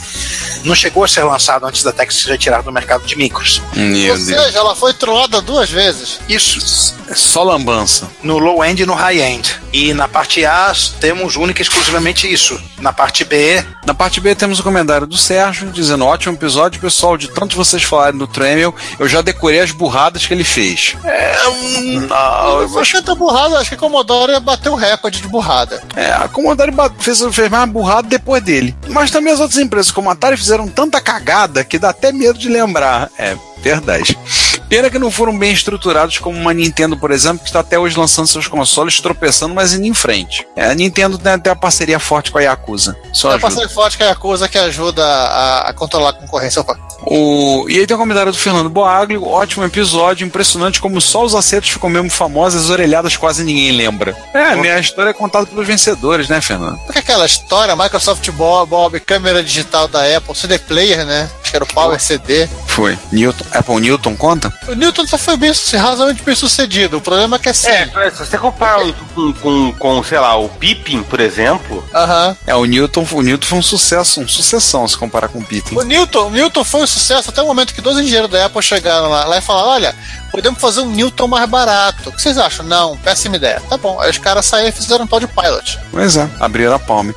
não chegou a ser lançado antes da Texas se retirar do mercado de micros. Meu Inclusive. seja, ela foi trollada duas vezes. Isso. É só lambança. No low end e no high end. E na parte A temos única e exclusivamente isso. Na parte B, Na parte B temos o comentário do Sérgio dizendo: ótimo episódio, pessoal. De tanto vocês falarem do Tremel, eu já decorei as burradas que ele fez. É, hum, não, eu acho burrada, acho que a Commodore bateu o recorde de burrada. É, a Commodore fez, fez mais burrado depois dele. Mas também as outras empresas, como a Atari, fizeram tanta cagada que dá até medo de lembrar. É, verdade. Pena que não foram bem estruturados como uma Nintendo, por exemplo, que está até hoje lançando seus consoles, tropeçando, mas indo em frente. É, a Nintendo tem até uma parceria forte com a Yakuza. Só É ajuda. parceiro forte é a coisa que ajuda a, a controlar a concorrência. Opa. O... E aí tem um comentário do Fernando Boaglio, ótimo episódio, impressionante como só os acertos ficam mesmo famosos, as orelhadas quase ninguém lembra. É, minha história é contada pelos vencedores, né, Fernando? Porque aquela história, Microsoft Bob, Bob, câmera digital da Apple, CD Player, né? Acho que era o Power CD. Foi. Newton, Apple Newton conta? O Newton só foi bem, razoavelmente bem sucedido. O problema é que é assim. É, se você comparar o- com, com, com, sei lá, o Pippin, por exemplo, Aham. É, o Newton, o Newton foi um sucesso, um sucessão se comparar com o Pippin. O Newton, o Newton foi um sucesso até o momento que dois engenheiros da Apple chegaram lá, lá e falaram: olha, podemos fazer um Newton mais barato. O que vocês acham? Não, péssima ideia. Tá bom. Aí os caras saíram e fizeram um tal de pilot. Pois é, abriram a palme.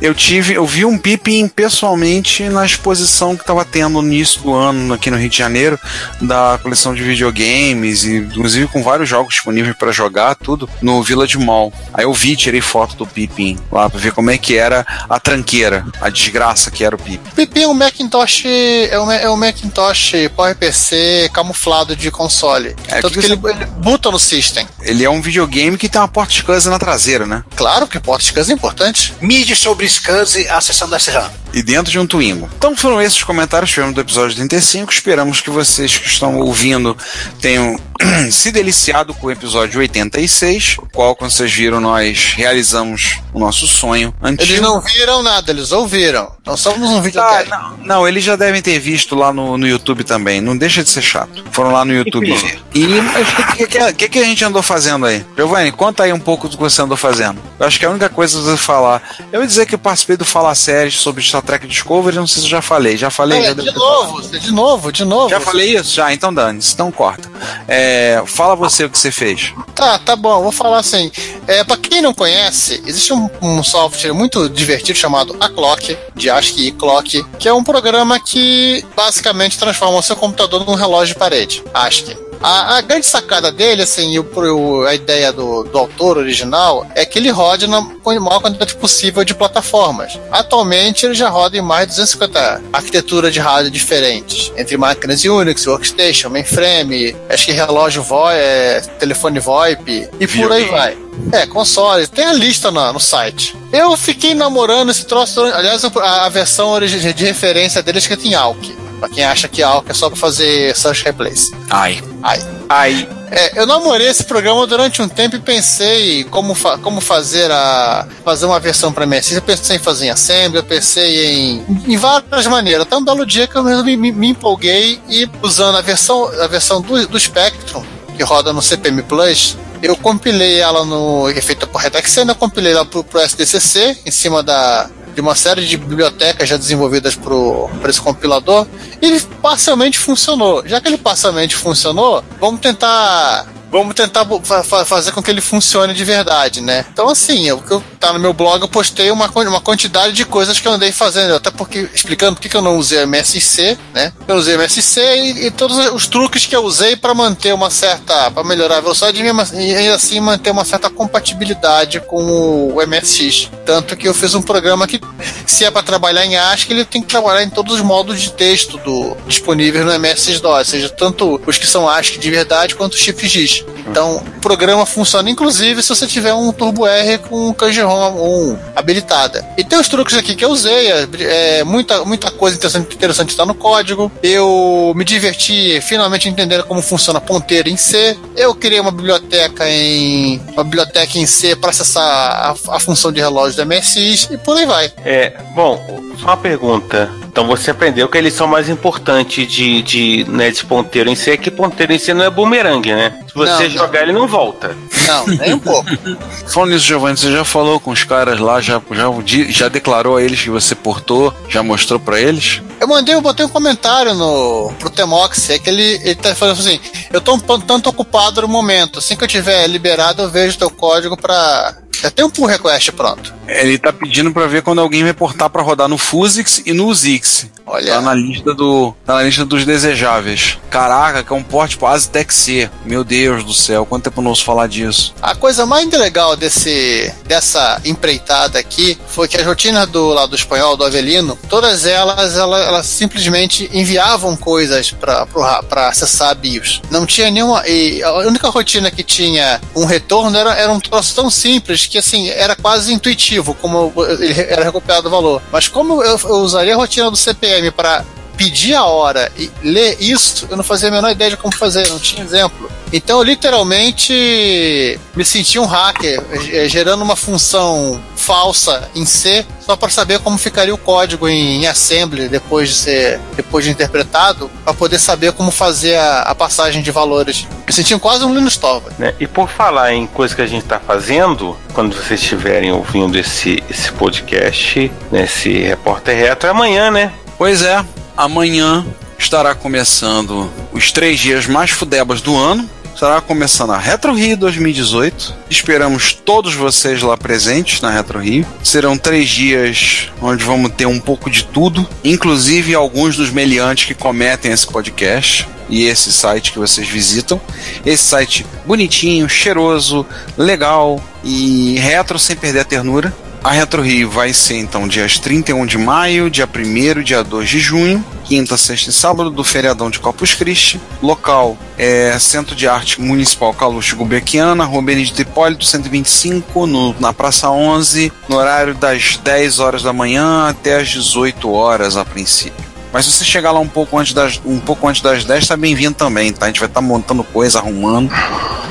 Eu tive, eu vi um Pippin pessoalmente na exposição que estava tendo no início do ano aqui no Rio de Janeiro, da coleção de videogames e inclusive com vários jogos disponíveis para jogar, tudo no Village Mall. Aí eu vi, tirei foto do Pippin lá para ver como é que era a tranqueira, a desgraça que era o Pippin. Pipi é um Macintosh, é um, é um Macintosh PowerPC camuflado de console. É, Tanto que que ele, você- ele no system. Ele é um videogame que tem uma porta SCSI na traseira, né? Claro que porta de é importante. MIDI sobre SCSI, a sessão da SRAM. e dentro de um Twingo. Então foram esses comentários que tivemos do episódio 35. Esperamos que vocês que estão ouvindo tenham se deliciado com o episódio 86, o qual, como vocês viram, nós realizamos o nosso sonho antigo. Eles não viram nada, eles ouviram. Nós somos um Ah, videocast. não, não, eles já devem ter visto lá no, no YouTube também. Não deixa de ser chato. Foram lá no YouTube ver. E o que, que, que, que a gente andou fazendo aí? Giovanni, conta aí um pouco do que você andou fazendo. Eu acho que a única coisa que você falar. Eu ia dizer que eu participei do Fala Séries sobre Star Trek Discovery, não sei se eu já falei. Já falei? É, já de novo, de novo, de novo. já falei isso? Já, então dane então corta. É, fala você o que você fez. Tá, tá bom, vou falar assim. É, pra quem não conhece, existe um, um software muito divertido chamado A Clock, de ASCII Clock, que é um programa que basicamente transforma o seu computador num relógio de parede. ASCII. A, a grande sacada dele, assim, e o, o- a ideia do, do autor original é que ele rode na maior quantidade possível de plataformas. Atualmente ele já roda em mais de 250 arquiteturas de rádio diferentes, entre máquinas Unix, Workstation, Mainframe, acho que relógio VoIP, é, telefone VoIP e por aí vai. É, consoles, tem a lista na- no site. Eu fiquei namorando esse troço, aliás, a, a versão de referência dele é escrita em AUK. Pra quem acha que AUK é só pra fazer search replace. Ai. Ai. aí É, eu namorei esse programa durante um tempo e pensei como, fa- como fazer a fazer uma versão para MSX. Eu pensei em fazer em Assembly, eu pensei em, em várias maneiras. Até um belo dia que eu resolvi, me, me empolguei e usando a versão, a versão do, do Spectrum, que roda no CPM Plus, eu compilei ela no. que é feita por Retexena, eu compilei ela pro, pro SDCC, em cima da, de uma série de bibliotecas já desenvolvidas para esse compilador, ele parcialmente funcionou. Já que ele parcialmente funcionou, vamos tentar. Vamos tentar fa- fazer com que ele funcione de verdade, né? Então, assim, o que eu, tá no meu blog, eu postei uma, uma quantidade de coisas que eu andei fazendo, até porque explicando por que eu não usei MSC, né? Eu usei MSC e, e todos os truques que eu usei para manter uma certa. para melhorar a velocidade e assim- e ainda assim manter uma certa compatibilidade com o MSX. Tanto que eu fiz um programa que, se é para trabalhar em ASCII, ele tem que trabalhar em todos os modos de texto do, disponíveis no MS-DOS, seja tanto os que são ASCII de verdade quanto os chips GIS. Então, o programa funciona inclusive se você tiver um Turbo R com Kanji-ROM 1 habilitada. E tem os truques aqui que eu usei, é, é, muita, muita coisa interessante, interessante está no código. Eu me diverti finalmente entendendo como funciona ponteiro em C. Eu criei uma biblioteca em uma biblioteca em C para acessar a, a função de relógio do MSX e por aí vai. É, bom, só uma pergunta. Então você aprendeu que a lição mais importante de, de, né, de ponteiro em si é que ponteiro em si não é bumerangue, né? Se você Não, jogar, ele não volta. Não, nem um pouco. Falando nisso, Giovanni, você já falou com os caras lá, já, já, já declarou a eles que você portou, já mostrou pra eles? Eu mandei, eu botei um comentário no, pro Temox, é que ele, ele tá falando assim, eu tô um tanto ocupado no momento, assim que eu tiver liberado eu vejo teu código pra... Já tem um pull request pronto. Ele tá pedindo pra ver quando alguém vai portar pra rodar no Fusix e no Zix. Olha. Tá na lista do. Tá na lista dos desejáveis. Caraca, que é um porte pro Aztec C. Meu Deus do céu, quanto tempo não ouço falar disso? A coisa mais legal desse, dessa empreitada aqui foi que as rotinas do lado do espanhol, do Avelino, todas elas, elas, elas simplesmente enviavam coisas para acessar a BIOS. Não tinha nenhuma. E a única rotina que tinha um retorno era, era um troço tão simples que assim era quase intuitivo como ele era recuperado o valor. Mas como eu, eu usaria a rotina do CPM para pedir a hora e ler isso, eu não fazia a menor ideia de como fazer, não tinha exemplo. Então, eu literalmente me senti um hacker, eh, gerando uma função falsa em C, só para saber como ficaria o código em, em assembly depois de ser depois de interpretado, para poder saber como fazer a, a passagem de valores. Me senti quase um Linux Torvald. Né? E por falar em coisa que a gente está fazendo, quando vocês estiverem ouvindo esse, esse podcast, né, esse repórter retro, é amanhã, né? Pois é, amanhã estará começando os três dias mais fudebas do ano. Estará começando a Retro Rio 2018. Esperamos todos vocês lá presentes na Retro Rio. Serão três dias onde vamos ter um pouco de tudo, inclusive alguns dos meliantes que cometem esse podcast e esse site que vocês visitam. Esse site bonitinho, cheiroso, legal e retro sem perder a ternura. A Retro Rio vai ser então dias 31 de maio, dia 1 dia 2 de junho, quinta, sexta e sábado do feriadão de Corpus Christi. Local é Centro de Arte Municipal Caluxo Gulbenkiana, Rua Benedito Hipólito, 125, no, na Praça 11, no horário das 10 horas da manhã até as 18 horas a princípio. Mas se você chegar lá um pouco antes das, um pouco antes das 10, tá bem-vindo também, tá? A gente vai estar montando coisa, arrumando.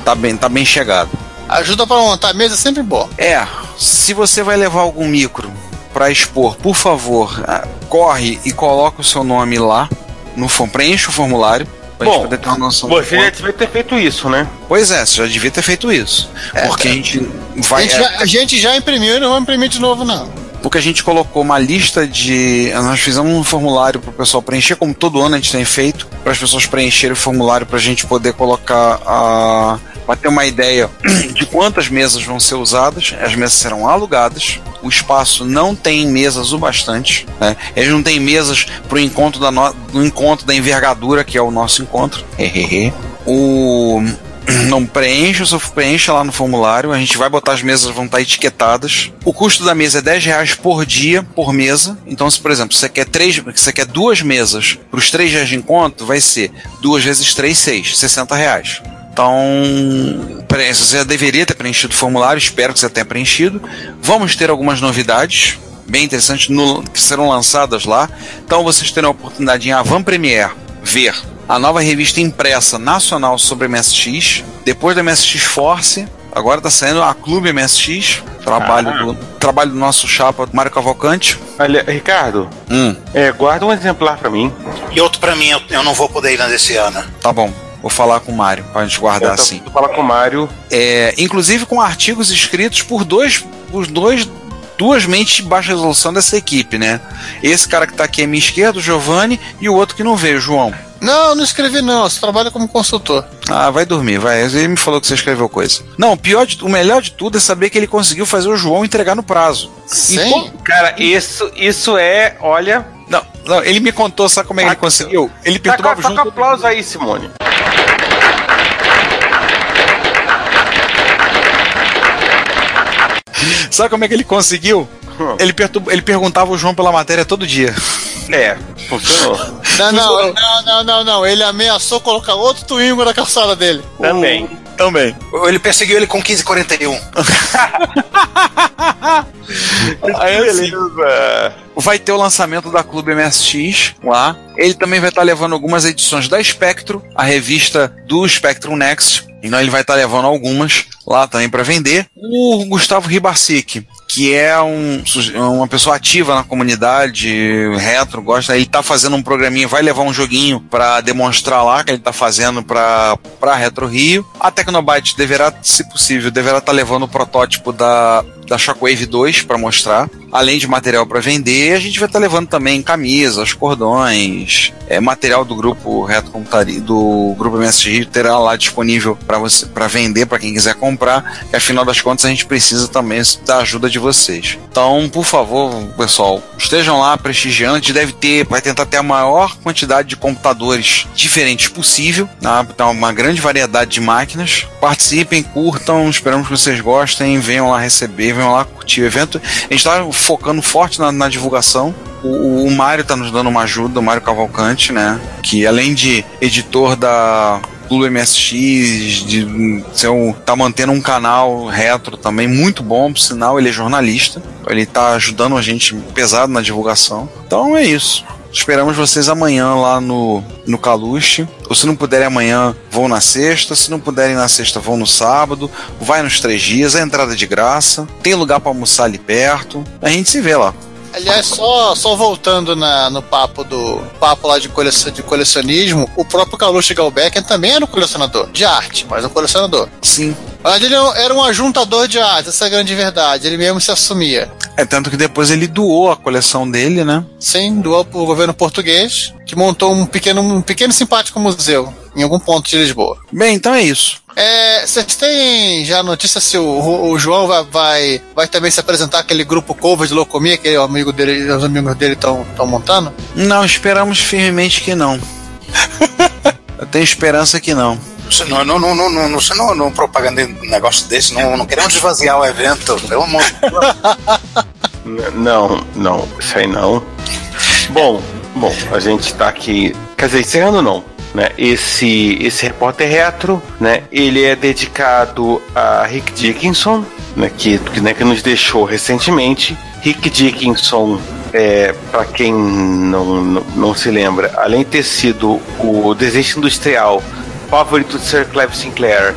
Tá bem, tá bem chegado. Ajuda para montar a mesa é sempre bom. É, se você vai levar algum micro para expor, por favor, ah, corre e coloca o seu nome lá no form- preencha o formulário. Pra gente Bom, poder ter uma noção de Você já devia ter feito isso, né? Pois é, você já devia ter feito isso. porque a gente A vai. gente, é, já, a gente já imprimiu e não vamos imprimir de novo, não. Porque a gente colocou uma lista de. Nós fizemos um formulário para o pessoal preencher, como todo ano a gente tem feito, para as pessoas preencherem o formulário para a gente poder colocar a. Para ter uma ideia de quantas mesas vão ser usadas, as mesas serão alugadas, o espaço não tem mesas o bastante, né? eles não têm mesas para o encontro da no... encontro da envergadura, que é o nosso encontro. O não preencha, só preencha lá no formulário. A gente vai botar as mesas, vão estar etiquetadas. O custo da mesa é 10 reais por dia, por mesa. Então, se por exemplo, você quer três, você quer duas mesas para os três dias de encontro, vai ser duas vezes três, seis, 60 reais. Então, você já deveria ter preenchido o formulário, espero que você tenha preenchido. Vamos ter algumas novidades bem interessantes no- que serão lançadas lá. Então vocês terão a oportunidade em Avan Premiere ver a nova revista impressa nacional sobre MSX. Depois da MSX Force, agora está saindo a Clube MSX, trabalho, Ah. do, trabalho do nosso chapa Mário Cavalcante. Olha, Ricardo, Hum, é, guarda um exemplar pra mim. E outro pra mim, eu, eu não vou poder ir na desse ano. tá bom. Vou falar com o Mário pra gente guardar Eu tô- assim. tô falando com o Mário. É, inclusive com artigos escritos por dois, por dois, duas mentes de baixa resolução dessa equipe, né? Esse cara que tá aqui à minha esquerda, o Giovanni, e o outro que não veio, o João. Não, não escrevi não, você trabalha como consultor. Ah, vai dormir, vai. Ele me falou que você escreveu coisa. Não, o pior de, o melhor de tudo é saber que ele conseguiu fazer o João entregar no prazo. Sim. Cara, isso, isso é, olha. Não, não, ele me contou, sabe como é que ele conseguiu? Ele Taca, perturbava o taca João. aplauso aí, Simone. Sabe como é que ele conseguiu? Hum. Ele, ele perguntava o João pela matéria todo dia. É, funcionou. Não, não, não, não, não, não. Ele ameaçou colocar outro Twingo na calçada dele. Também. Também. Ele perseguiu ele com 1541. Aí, assim, Beleza. vai ter o lançamento da Clube MSX lá. Ele também vai estar levando algumas edições da Spectrum, a revista do Spectrum Next. Então ele vai estar levando algumas lá também para vender. O Gustavo Ribarsic, que é um, uma pessoa ativa na comunidade retro, gosta, ele tá fazendo um programinha, vai levar um joguinho para demonstrar lá que ele tá fazendo para Retro Rio. A Tecnobyte deverá, se possível, deverá estar tá levando o protótipo da da Shockwave 2 para mostrar, além de material para vender, a gente vai estar tá levando também camisas, cordões, é, material do grupo Reto Computaria, do grupo MSG terá lá disponível para você para vender para quem quiser comprar. E afinal das contas a gente precisa também da ajuda de vocês. Então, por favor, pessoal, estejam lá prestigiando. A gente deve ter, vai tentar ter a maior quantidade de computadores diferentes possível, tá? Então, uma grande variedade de máquinas. Participem, curtam, esperamos que vocês gostem, venham lá receber venham lá curtir o evento. A gente está focando forte na, na divulgação. O, o Mário está nos dando uma ajuda, o Mário Cavalcante, né? Que além de editor da Blue MSX, de ser um, tá mantendo um canal retro também muito bom, por sinal, ele é jornalista. Ele está ajudando a gente pesado na divulgação. Então é isso. Esperamos vocês amanhã lá no, no Caluche. Ou se não puderem amanhã, vão na sexta. Se não puderem na sexta, vão no sábado. Vai nos três dias, a entrada é de graça. Tem lugar para almoçar ali perto. A gente se vê lá. Aliás, só, só voltando na, no papo do papo lá de, colecion, de colecionismo, o próprio Kalush Galbecker também era um colecionador de arte, mas um colecionador. Sim. Mas ele era um ajuntador de arte, essa é a grande verdade. Ele mesmo se assumia. É tanto que depois ele doou a coleção dele, né? Sim, doou para o governo português, que montou um pequeno, um pequeno simpático museu em algum ponto de Lisboa. Bem, então é isso. É, vocês têm já notícia se o, o João vai, vai, vai, também se apresentar aquele grupo cover de Locomia que o amigo dele, os amigos dele estão montando? Não, esperamos firmemente que não. Eu tenho esperança que não. Você não, não, não, não, você não, não propaganda um negócio desse, não, não queremos esvaziar o evento, pelo amor de Deus. Não, não, isso aí não. Bom, bom, a gente tá aqui. Quer dizer, encerrando não né? Esse, esse repórter retro, né? Ele é dedicado a Rick Dickinson, né? Que, né, que nos deixou recentemente. Rick Dickinson, é, para quem não, não, não, se lembra, além de ter sido o desenho industrial favorito de Sir Clive Sinclair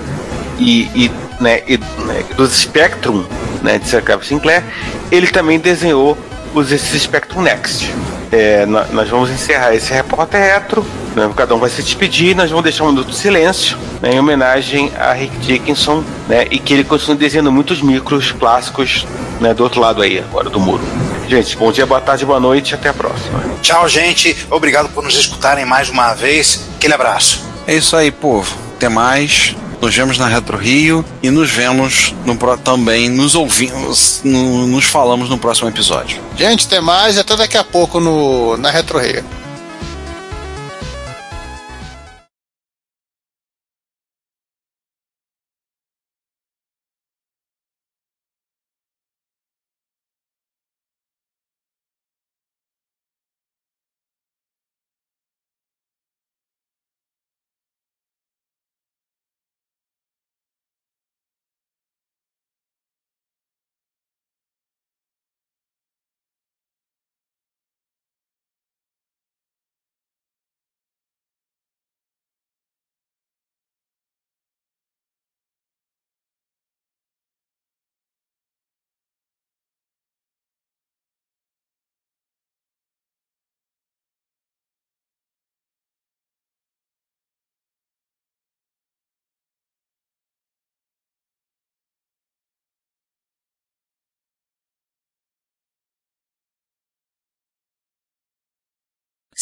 e, e, né, e né, dos Spectrum né, de Sir Clive Sinclair, ele também desenhou os Spectrum Next. É, nós vamos encerrar esse repórter retro né? Cada um vai se despedir, nós vamos deixar um minuto de silêncio né, em homenagem a Rick Dickinson, né? E que ele continua desenhando muitos micros clássicos né, do outro lado aí, agora do muro. Gente, bom dia, boa tarde, boa noite, até a próxima. Tchau, gente. Obrigado por nos escutarem mais uma vez. Aquele abraço. É isso aí, povo. Até mais. Nos vemos na Retro Rio e nos vemos no, também, nos ouvimos, no, nos falamos no próximo episódio. Gente, até mais e até daqui a pouco no, na Retro Rio.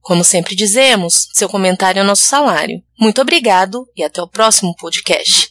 Como sempre dizemos, seu comentário é nosso salário. Muito obrigado e até o próximo podcast.